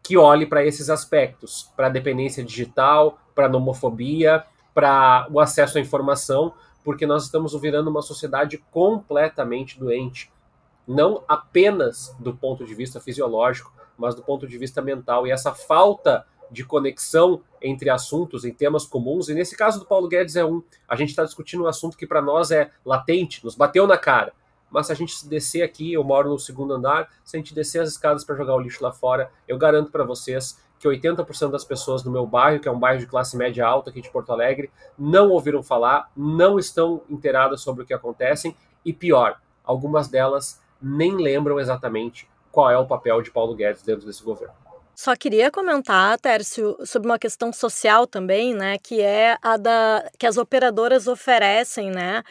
que olhe para esses aspectos, para a dependência digital, para a nomofobia, para o acesso à informação, porque nós estamos virando uma sociedade completamente doente, não apenas do ponto de vista fisiológico, mas do ponto de vista mental. E essa falta de conexão entre assuntos em temas comuns, e nesse caso do Paulo Guedes é um, a gente está discutindo um assunto que para nós é latente, nos bateu na cara mas se a gente descer aqui, eu moro no segundo andar, se a gente descer as escadas para jogar o lixo lá fora, eu garanto para vocês que 80% das pessoas do meu bairro, que é um bairro de classe média alta aqui de Porto Alegre, não ouviram falar, não estão inteiradas sobre o que acontece e pior, algumas delas nem lembram exatamente qual é o papel de Paulo Guedes dentro desse governo. Só queria comentar, Tércio, sobre uma questão social também, né, que é a da que as operadoras oferecem, né,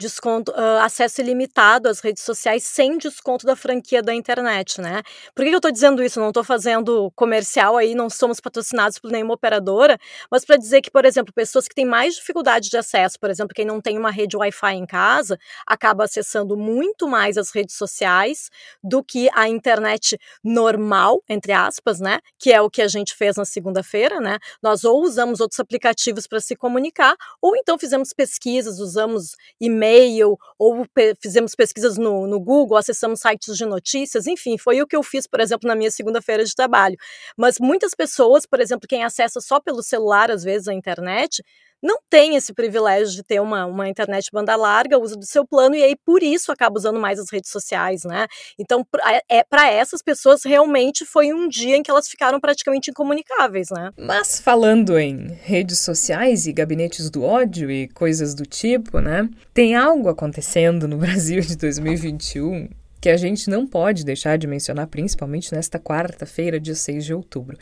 desconto, uh, acesso ilimitado às redes sociais sem desconto da franquia da internet, né? Por que eu estou dizendo isso? Não estou fazendo comercial aí, não somos patrocinados por nenhuma operadora, mas para dizer que, por exemplo, pessoas que têm mais dificuldade de acesso, por exemplo, quem não tem uma rede Wi-Fi em casa, acaba acessando muito mais as redes sociais do que a internet normal, entre aspas, né? Que é o que a gente fez na segunda-feira, né? Nós ou usamos outros aplicativos para se comunicar, ou então fizemos pesquisas, usamos e-mail e-mail, ou pe fizemos pesquisas no, no Google, acessamos sites de notícias, enfim, foi o que eu fiz, por exemplo, na minha segunda-feira de trabalho. Mas muitas pessoas, por exemplo, quem acessa só pelo celular, às vezes, a internet, não tem esse privilégio de ter uma, uma internet banda larga, usa do seu plano e aí por isso acaba usando mais as redes sociais, né? Então, é, para essas pessoas realmente foi um dia em que elas ficaram praticamente incomunicáveis, né? Mas falando em redes sociais e gabinetes do ódio e coisas do tipo, né? Tem algo acontecendo no Brasil de 2021 que a gente não pode deixar de mencionar, principalmente nesta quarta-feira, dia 6 de outubro.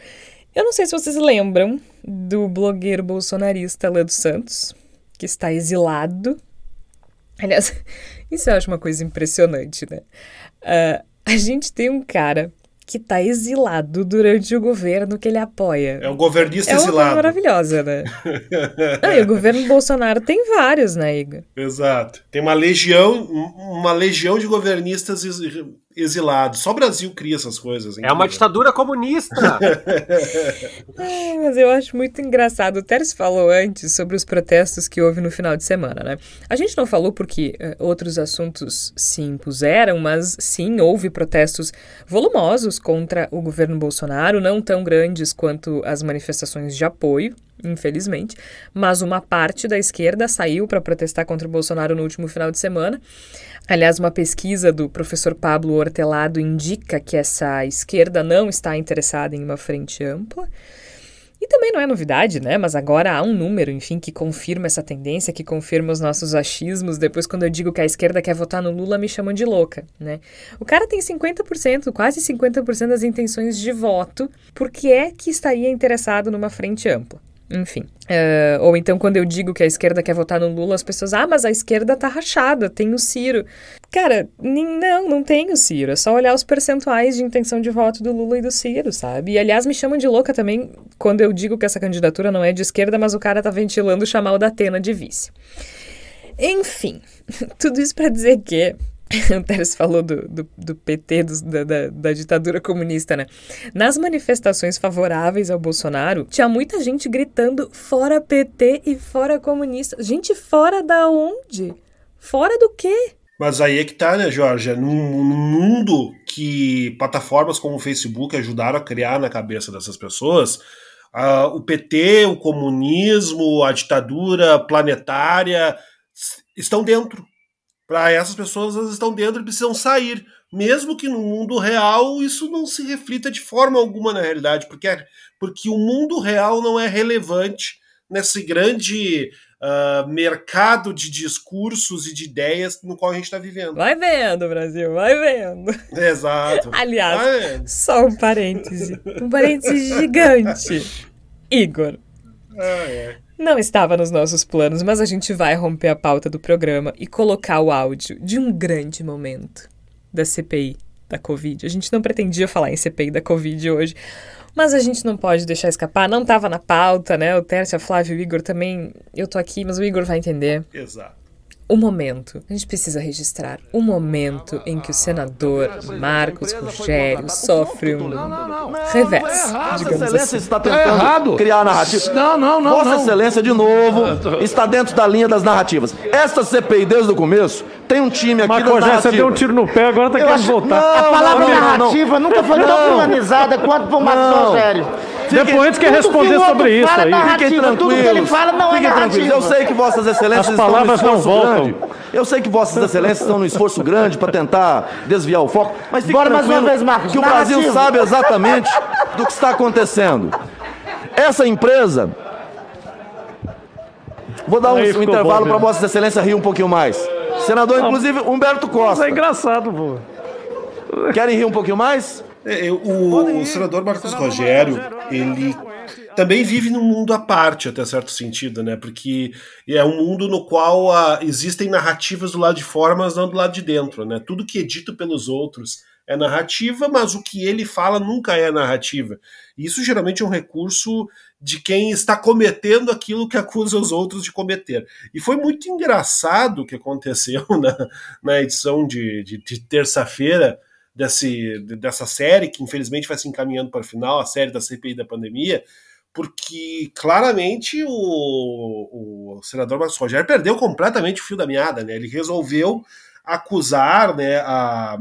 Eu não sei se vocês lembram do blogueiro bolsonarista Lando Santos, que está exilado. Aliás, isso eu acho uma coisa impressionante, né? Uh, a gente tem um cara que está exilado durante o governo que ele apoia. É um governista é exilado. É uma maravilhosa, né? ah, e o governo Bolsonaro tem vários, né, Igor? Exato. Tem uma legião, uma legião de governistas exilado. Só o Brasil cria essas coisas. Hein, é uma ditadura comunista. é, mas eu acho muito engraçado. O Teres falou antes sobre os protestos que houve no final de semana, né? A gente não falou porque uh, outros assuntos se impuseram, mas sim, houve protestos volumosos contra o governo Bolsonaro, não tão grandes quanto as manifestações de apoio infelizmente, mas uma parte da esquerda saiu para protestar contra o Bolsonaro no último final de semana. Aliás, uma pesquisa do professor Pablo Hortelado indica que essa esquerda não está interessada em uma frente ampla. E também não é novidade, né? Mas agora há um número, enfim, que confirma essa tendência, que confirma os nossos achismos. Depois, quando eu digo que a esquerda quer votar no Lula, me chamam de louca, né? O cara tem 50%, quase 50% das intenções de voto, porque é que estaria interessado numa frente ampla. Enfim. Uh, ou então, quando eu digo que a esquerda quer votar no Lula, as pessoas, ah, mas a esquerda tá rachada, tem o Ciro. Cara, não, não tem o Ciro. É só olhar os percentuais de intenção de voto do Lula e do Ciro, sabe? E, aliás, me chamam de louca também quando eu digo que essa candidatura não é de esquerda, mas o cara tá ventilando chamar o da Atena de vice. Enfim, tudo isso para dizer que o Teres falou do, do, do PT, do, da, da, ditadura comunista, né? Nas manifestações favoráveis ao Bolsonaro, tinha muita gente gritando fora PT e fora comunista. Gente, fora da onde? Fora do quê? Mas aí é que tá, né, Jorge? Num, num mundo que plataformas como o Facebook ajudaram a criar na cabeça dessas pessoas, uh, o PT, o comunismo, a ditadura planetária estão dentro para essas pessoas elas estão dentro e precisam sair, mesmo que no mundo real isso não se reflita de forma alguma na realidade, porque, é, porque o mundo real não é relevante nesse grande uh, mercado de discursos e de ideias no qual a gente está vivendo. Vai vendo, Brasil, vai vendo. Exato. Aliás, só um parêntese. Um parêntese gigante. Igor. Ah, é. Não estava nos nossos planos, mas a gente vai romper a pauta do programa e colocar o áudio de um grande momento da CPI da Covid. A gente não pretendia falar em CPI da Covid hoje, mas a gente não pode deixar escapar. Não estava na pauta, né? O Tércio, a Flávio e o Igor também. Eu tô aqui, mas o Igor vai entender. Exato o momento. A gente precisa registrar o momento em que o senador Marcos Rogério sofre um revés. Digamos Excelência assim. está tentando criar narrativa. Não, não, não. Vossa Excelência, de novo, está dentro da linha das narrativas. Esta CPI, desde o começo, tem um time aqui Marcos Rogério, você deu um tiro no pé, agora tá querendo voltar. Não, a palavra não, narrativa nunca foi tão humanizada quanto por Marcos Rogério. Depois quer responder sobre isso aí. Fiquem tranquilos. Tudo que ele fala não é narrativa. Eu sei que vossas excelências As palavras não voltam. Eu sei que vossas excelências estão num esforço grande para tentar desviar o foco, mas fique Bora mais uma vez, Marcos. Que o Brasil sabe exatamente do que está acontecendo. Essa empresa Vou dar um, um intervalo para Vossa Excelência rir um pouquinho mais. Senador, inclusive, Humberto Costa. é engraçado, pô. Querem rir um pouquinho mais? É, o, o senador Marcos Rogério, ele também vive num mundo à parte, até certo sentido, né? Porque é um mundo no qual ah, existem narrativas do lado de fora, mas não do lado de dentro, né? Tudo que é dito pelos outros é narrativa, mas o que ele fala nunca é narrativa. Isso geralmente é um recurso de quem está cometendo aquilo que acusa os outros de cometer. E foi muito engraçado o que aconteceu na, na edição de, de, de terça-feira desse, dessa série, que infelizmente vai se encaminhando para o final, a série da CPI da pandemia, porque claramente o, o senador Marcos Rogério perdeu completamente o fio da meada, né? Ele resolveu acusar né, a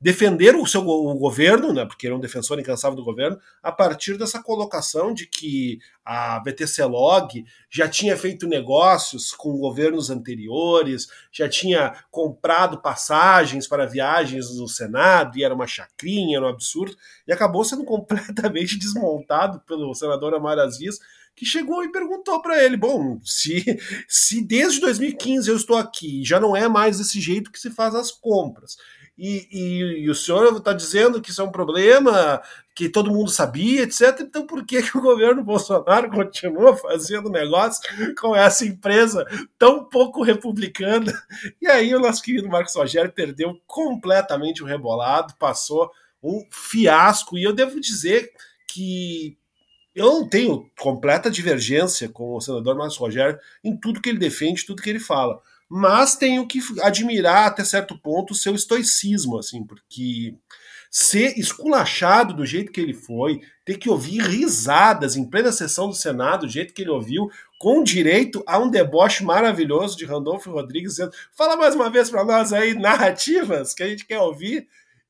defender o seu o governo, né, porque ele é um defensor incansável do governo, a partir dessa colocação de que a BTC Log já tinha feito negócios com governos anteriores, já tinha comprado passagens para viagens no Senado, e era uma chacrinha, era um absurdo, e acabou sendo completamente desmontado pelo senador Amar Aziz, que chegou e perguntou para ele: bom, se, se desde 2015 eu estou aqui, já não é mais desse jeito que se faz as compras e, e, e o senhor está dizendo que isso é um problema, que todo mundo sabia, etc. Então por que, que o governo Bolsonaro continua fazendo negócio com essa empresa tão pouco republicana? E aí o nosso querido Marcos Rogério perdeu completamente o rebolado, passou um fiasco, e eu devo dizer que eu não tenho completa divergência com o senador Marcos Rogério em tudo que ele defende, tudo que ele fala mas tenho que admirar até certo ponto o seu estoicismo, assim, porque ser esculachado do jeito que ele foi, ter que ouvir risadas em plena sessão do Senado, do jeito que ele ouviu, com direito a um deboche maravilhoso de Randolfo Rodrigues dizendo: fala mais uma vez para nós aí narrativas que a gente quer ouvir.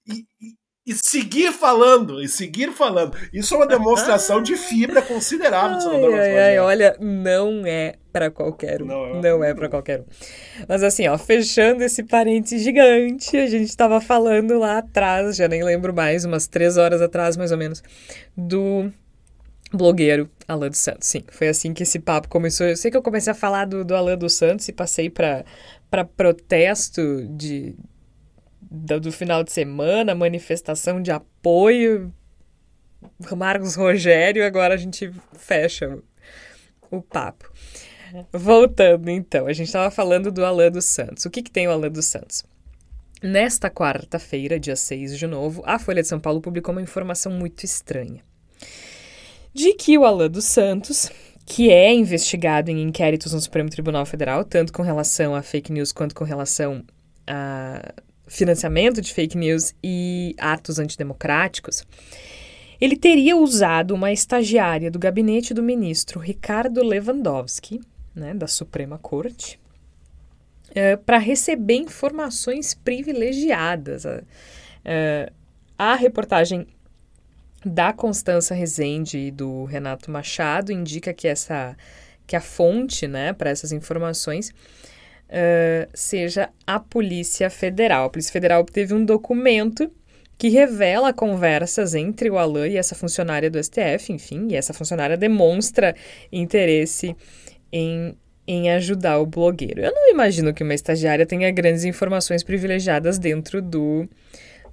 E, e seguir falando, e seguir falando. Isso é uma demonstração de fibra considerável do senador ai, ai, Olha, não é para qualquer um. Não é, não é para qualquer um. Mas assim, ó, fechando esse parente gigante, a gente estava falando lá atrás, já nem lembro mais, umas três horas atrás, mais ou menos, do blogueiro Alan dos Santos. Sim, foi assim que esse papo começou. Eu sei que eu comecei a falar do, do Alan dos Santos e passei para protesto de, do, do final de semana, manifestação de apoio, Marcos Rogério, agora a gente fecha o papo. Voltando então, a gente estava falando do Alan dos Santos. O que, que tem o Alan dos Santos? Nesta quarta-feira, dia 6 de novo, a Folha de São Paulo publicou uma informação muito estranha. De que o Alan dos Santos, que é investigado em inquéritos no Supremo Tribunal Federal, tanto com relação a fake news quanto com relação a financiamento de fake news e atos antidemocráticos, ele teria usado uma estagiária do gabinete do ministro Ricardo Lewandowski, né, da Suprema Corte, é, para receber informações privilegiadas. É, a reportagem da Constança Rezende e do Renato Machado indica que essa que a fonte né, para essas informações uh, seja a Polícia Federal. A Polícia Federal teve um documento que revela conversas entre o Alain e essa funcionária do STF, enfim, e essa funcionária demonstra interesse em, em ajudar o blogueiro. Eu não imagino que uma estagiária tenha grandes informações privilegiadas dentro do,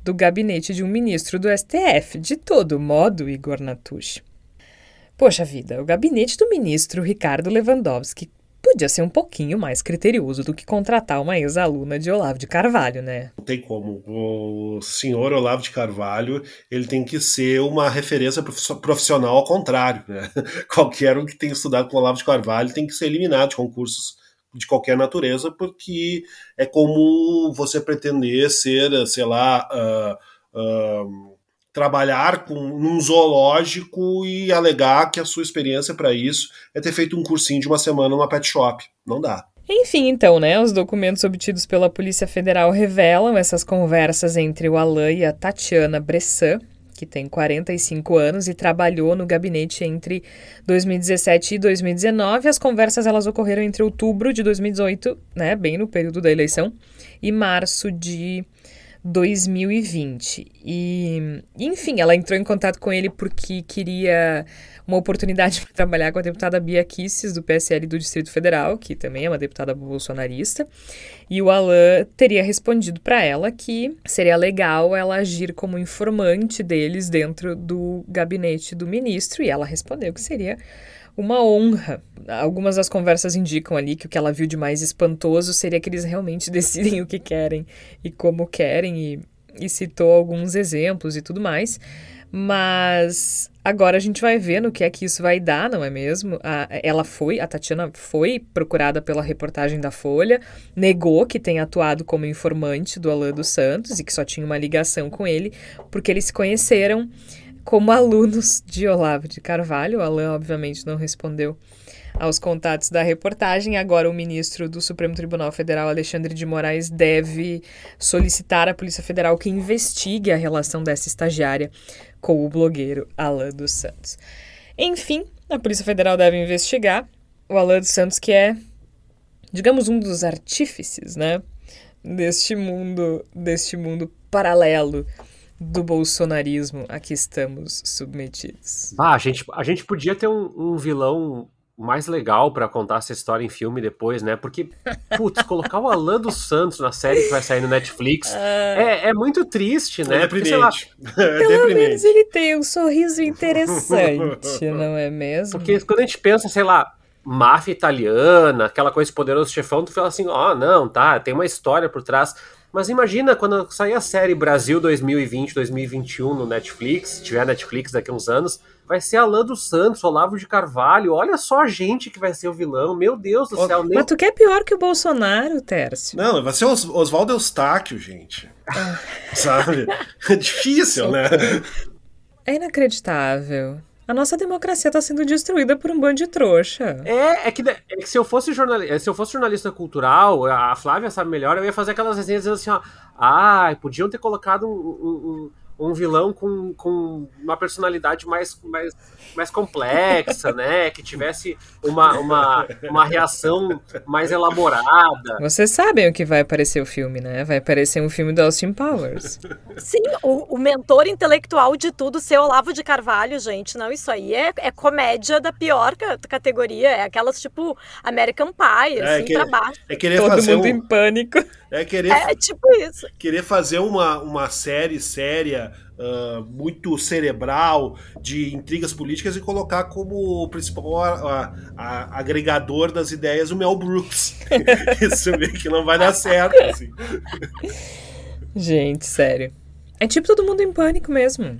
do gabinete de um ministro do STF. De todo modo, Igor Natush. Poxa vida, o gabinete do ministro Ricardo Lewandowski podia ser um pouquinho mais criterioso do que contratar uma ex-aluna de Olavo de Carvalho, né? Não tem como. O senhor Olavo de Carvalho, ele tem que ser uma referência profissional ao contrário, né? Qualquer um que tenha estudado com Olavo de Carvalho tem que ser eliminado de concursos de qualquer natureza, porque é como você pretender ser, sei lá, uh, uh, trabalhar com num zoológico e alegar que a sua experiência para isso é ter feito um cursinho de uma semana numa pet shop. Não dá. Enfim, então, né? Os documentos obtidos pela Polícia Federal revelam essas conversas entre o Alain e a Tatiana Bressan, que tem 45 anos e trabalhou no gabinete entre 2017 e 2019. As conversas elas ocorreram entre outubro de 2018, né, bem no período da eleição, e março de 2020. E, enfim, ela entrou em contato com ele porque queria uma oportunidade para trabalhar com a deputada Bia Kisses, do PSL do Distrito Federal, que também é uma deputada bolsonarista. E o Alain teria respondido para ela que seria legal ela agir como informante deles dentro do gabinete do ministro, e ela respondeu que seria uma honra. Algumas das conversas indicam ali que o que ela viu de mais espantoso seria que eles realmente decidem o que querem e como querem, e, e citou alguns exemplos e tudo mais. Mas agora a gente vai ver no que é que isso vai dar, não é mesmo? A, ela foi, a Tatiana foi procurada pela reportagem da Folha, negou que tenha atuado como informante do Alain dos Santos e que só tinha uma ligação com ele, porque eles se conheceram como alunos de Olavo de Carvalho. O Alain, obviamente, não respondeu aos contatos da reportagem. Agora, o ministro do Supremo Tribunal Federal, Alexandre de Moraes, deve solicitar à Polícia Federal que investigue a relação dessa estagiária com o blogueiro Alain dos Santos. Enfim, a Polícia Federal deve investigar o Alain dos Santos, que é, digamos, um dos artífices, né? Deste mundo, deste mundo paralelo do bolsonarismo a que estamos submetidos. Ah, a gente, a gente podia ter um, um vilão mais legal para contar essa história em filme depois, né? Porque, putz, colocar o Alan dos Santos na série que vai sair no Netflix uh... é, é muito triste, né? É deprimente. Porque, lá, é pelo menos ele tem um sorriso interessante, não é mesmo? Porque quando a gente pensa, sei lá, máfia italiana, aquela coisa poderoso chefão, tu fala assim, ó, oh, não, tá, tem uma história por trás. Mas imagina quando sair a série Brasil 2020, 2021 no Netflix, se tiver Netflix daqui a uns anos, vai ser Alan dos Santos, Olavo de Carvalho. Olha só a gente que vai ser o vilão. Meu Deus do céu. Nem... Mas tu quer pior que o Bolsonaro, Tércio? Não, vai ser Os Oswaldo Eustáquio, gente. Ah. Sabe? É difícil, né? É inacreditável. A nossa democracia está sendo destruída por um bando de trouxa. É, é que, é que se, eu fosse jornalista, se eu fosse jornalista cultural, a Flávia sabe melhor, eu ia fazer aquelas resenhas dizendo assim, ó, ah, podiam ter colocado um, um vilão com, com uma personalidade mais, mais, mais complexa, né? Que tivesse uma, uma, uma reação mais elaborada. Vocês sabem o que vai aparecer o filme, né? Vai aparecer um filme do Austin Powers. Sim, o, o mentor intelectual de tudo, seu Olavo de Carvalho, gente. Não, isso aí é, é comédia da pior categoria. É aquelas tipo American Pie, é, assim, que, pra baixo. É querer Todo fazer mundo um... em pânico. É querer, é tipo isso. Querer fazer uma, uma série séria, uh, muito cerebral, de intrigas políticas e colocar como principal a, a, agregador das ideias o Mel Brooks. Isso meio que não vai dar certo. Assim. Gente, sério. É tipo todo mundo em pânico mesmo.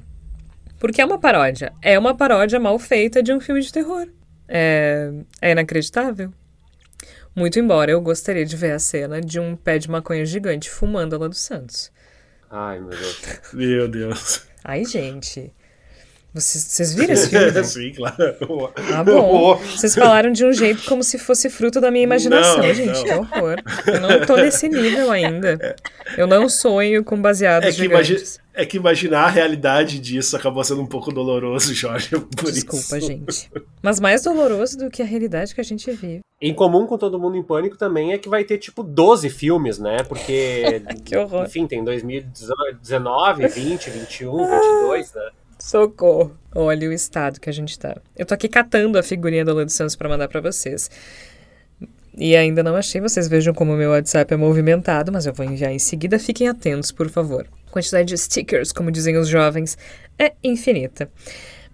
Porque é uma paródia. É uma paródia mal feita de um filme de terror. É, é inacreditável. Muito embora eu gostaria de ver a cena de um pé de maconha gigante fumando lá do Santos. Ai, meu Deus. meu Deus. Ai, gente. Vocês, vocês viram esse filme? Né? Sim, claro. Ah, bom. Vocês falaram de um jeito como se fosse fruto da minha imaginação, Não, gente. não. Que horror. Eu não tô nesse nível ainda. Eu não sonho com baseados É que, gigantes. é que imaginar a realidade disso acabou sendo um pouco doloroso, Jorge. Por Desculpa, isso. gente. Mas mais doloroso do que a realidade que a gente vive. Em comum com Todo Mundo em Pânico também é que vai ter tipo 12 filmes, né? Porque, Que horror. enfim, tem 2019, 20, 21, 22, né? Socorro. Olha o estado que a gente tá. Eu tô aqui catando a figurinha do Lando Santos pra mandar pra vocês. E ainda não achei, vocês vejam como o meu WhatsApp é movimentado, mas eu vou enviar em seguida. Fiquem atentos, por favor. A quantidade de stickers, como dizem os jovens, é infinita.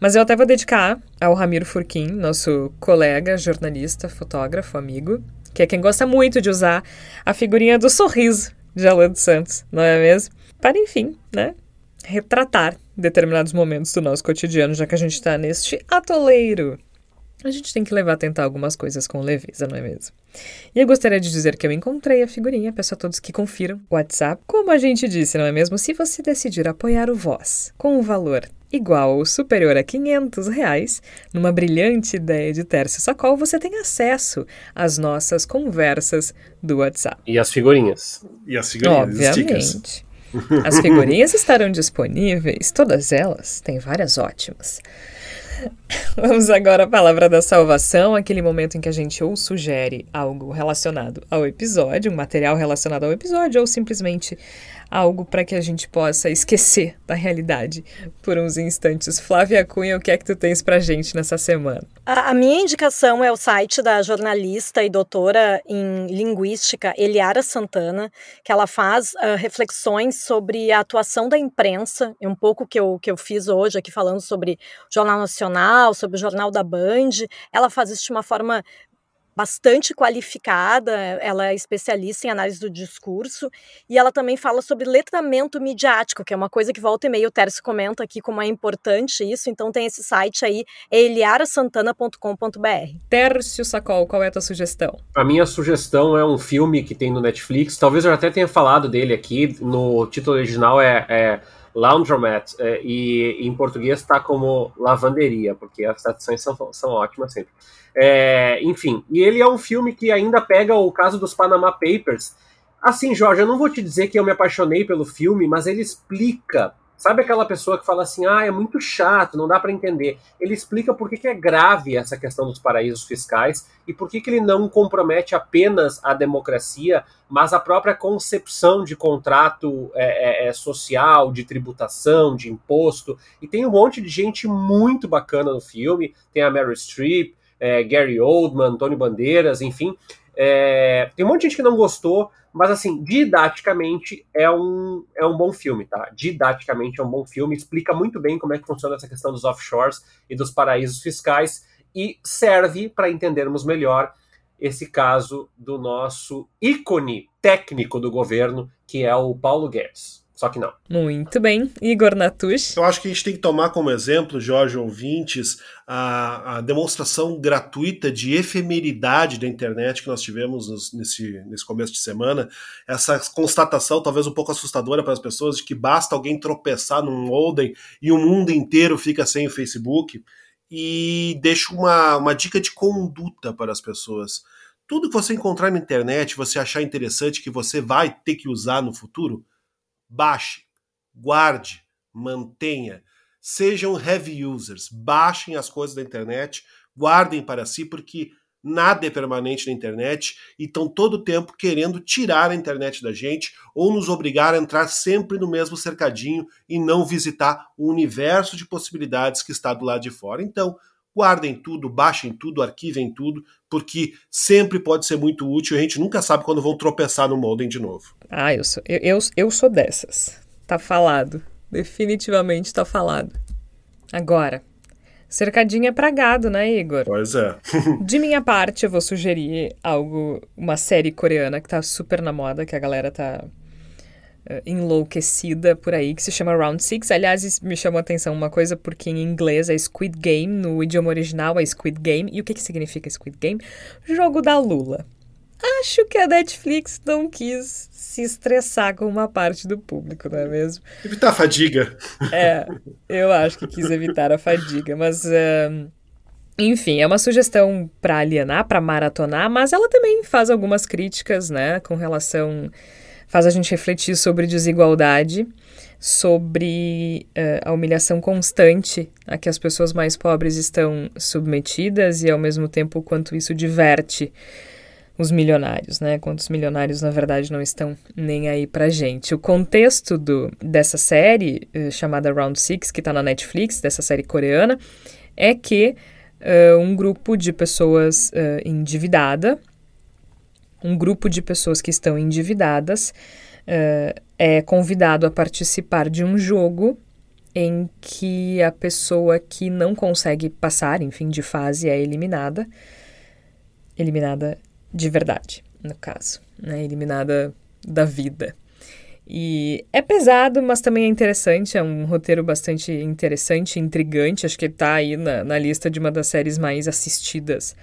Mas eu até vou dedicar ao Ramiro Furquim, nosso colega, jornalista, fotógrafo, amigo, que é quem gosta muito de usar a figurinha do sorriso de Alan dos Santos, não é mesmo? Para, enfim, né? Retratar determinados momentos do nosso cotidiano, já que a gente está neste atoleiro. A gente tem que levar a tentar algumas coisas com leveza, não é mesmo? E eu gostaria de dizer que eu encontrei a figurinha, peço a todos que confiram o WhatsApp. Como a gente disse, não é mesmo? Se você decidir apoiar o Voz com um valor igual ou superior a 500 reais, numa brilhante ideia de Tércio Sacol, você tem acesso às nossas conversas do WhatsApp. E as figurinhas. E as figurinhas, os stickers. As figurinhas estarão disponíveis, todas elas, tem várias ótimas. Vamos agora à palavra da salvação, aquele momento em que a gente ou sugere algo relacionado ao episódio, um material relacionado ao episódio, ou simplesmente algo para que a gente possa esquecer da realidade por uns instantes. Flávia Cunha, o que é que tu tens pra gente nessa semana? A, a minha indicação é o site da jornalista e doutora em linguística Eliara Santana, que ela faz ah, reflexões sobre a atuação da imprensa, é um pouco que eu, que eu fiz hoje aqui falando sobre Jornal Nacional, sobre o Jornal da Band. Ela faz isso de uma forma bastante qualificada, ela é especialista em análise do discurso e ela também fala sobre letramento midiático, que é uma coisa que volta e meia o Tércio comenta aqui como é importante isso, então tem esse site aí, é eliarasantana.com.br. Tércio Sacol, qual é a tua sugestão? A minha sugestão é um filme que tem no Netflix. Talvez eu até tenha falado dele aqui. No título original é, é Laundromat é, e em português está como lavanderia, porque as traduções são, são ótimas sempre. É, enfim, e ele é um filme que ainda pega o caso dos Panama Papers. Assim, Jorge, eu não vou te dizer que eu me apaixonei pelo filme, mas ele explica. Sabe aquela pessoa que fala assim, ah, é muito chato, não dá para entender. Ele explica por que, que é grave essa questão dos paraísos fiscais e por que, que ele não compromete apenas a democracia, mas a própria concepção de contrato é, é, é, social, de tributação, de imposto. E tem um monte de gente muito bacana no filme. Tem a Meryl Streep, é, Gary Oldman, Antônio Bandeiras, enfim. É, tem um monte de gente que não gostou, mas assim, didaticamente é um, é um bom filme, tá? Didaticamente é um bom filme, explica muito bem como é que funciona essa questão dos offshores e dos paraísos fiscais e serve para entendermos melhor esse caso do nosso ícone técnico do governo, que é o Paulo Guedes. Só que não. Muito bem. Igor Natush. Eu acho que a gente tem que tomar como exemplo, Jorge ouvintes, a, a demonstração gratuita de efemeridade da internet que nós tivemos nos, nesse, nesse começo de semana. Essa constatação, talvez um pouco assustadora para as pessoas, de que basta alguém tropeçar num modem e o mundo inteiro fica sem o Facebook. E deixo uma, uma dica de conduta para as pessoas. Tudo que você encontrar na internet, você achar interessante, que você vai ter que usar no futuro, baixe, guarde, mantenha. Sejam heavy users, baixem as coisas da internet, guardem para si, porque nada é permanente na internet e estão todo o tempo querendo tirar a internet da gente ou nos obrigar a entrar sempre no mesmo cercadinho e não visitar o universo de possibilidades que está do lado de fora. Então, guardem tudo, baixem tudo, arquivem tudo, porque sempre pode ser muito útil. A gente nunca sabe quando vão tropeçar no modem de novo. Ah, eu sou, eu, eu, eu sou dessas. Tá falado. Definitivamente tá falado. Agora, cercadinha é pra gado, né, Igor? Pois é. De minha parte, eu vou sugerir algo, uma série coreana que tá super na moda, que a galera tá enlouquecida por aí, que se chama Round Six. Aliás, me chamou a atenção uma coisa, porque em inglês é Squid Game, no idioma original é Squid Game. E o que, que significa Squid Game? Jogo da Lula. acho que a Netflix não quis se estressar com uma parte do público, não é mesmo? Evitar a fadiga. É, eu acho que quis evitar a fadiga, mas. Uh, enfim, é uma sugestão para alienar, para maratonar, mas ela também faz algumas críticas, né, com relação. Faz a gente refletir sobre desigualdade, sobre uh, a humilhação constante a que as pessoas mais pobres estão submetidas e, ao mesmo tempo, quanto isso diverte os milionários, né? Quantos milionários, na verdade, não estão nem aí pra gente. O contexto do, dessa série, uh, chamada Round Six, que tá na Netflix, dessa série coreana, é que uh, um grupo de pessoas uh, endividada, um grupo de pessoas que estão endividadas, é convidado a participar de um jogo em que a pessoa que não consegue passar, enfim, de fase é eliminada. Eliminada de verdade, no caso, né? Eliminada da vida. E é pesado, mas também é interessante, é um roteiro bastante interessante, intrigante, acho que ele tá aí na, na lista de uma das séries mais assistidas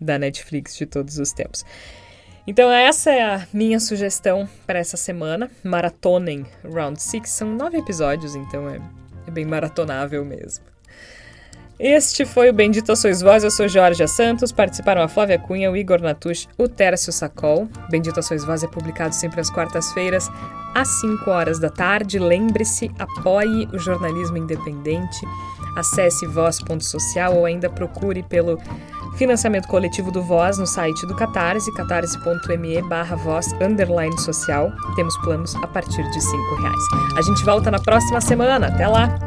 da Netflix de todos os tempos. Então essa é a minha sugestão para essa semana, maratonem Round 6, são nove episódios, então é, é bem maratonável mesmo. Este foi o Bendito Sois Vós, eu sou Jorge Santos, participaram a Flávia Cunha, o Igor Natush, o Tércio Sacol. Bendito Sois Vós é publicado sempre às quartas-feiras, às 5 horas da tarde. Lembre-se, apoie o jornalismo independente, acesse voz.social ou ainda procure pelo financiamento coletivo do Voz no site do Catarse, catarse.me barra voz underline social. Temos planos a partir de 5 reais. A gente volta na próxima semana. Até lá!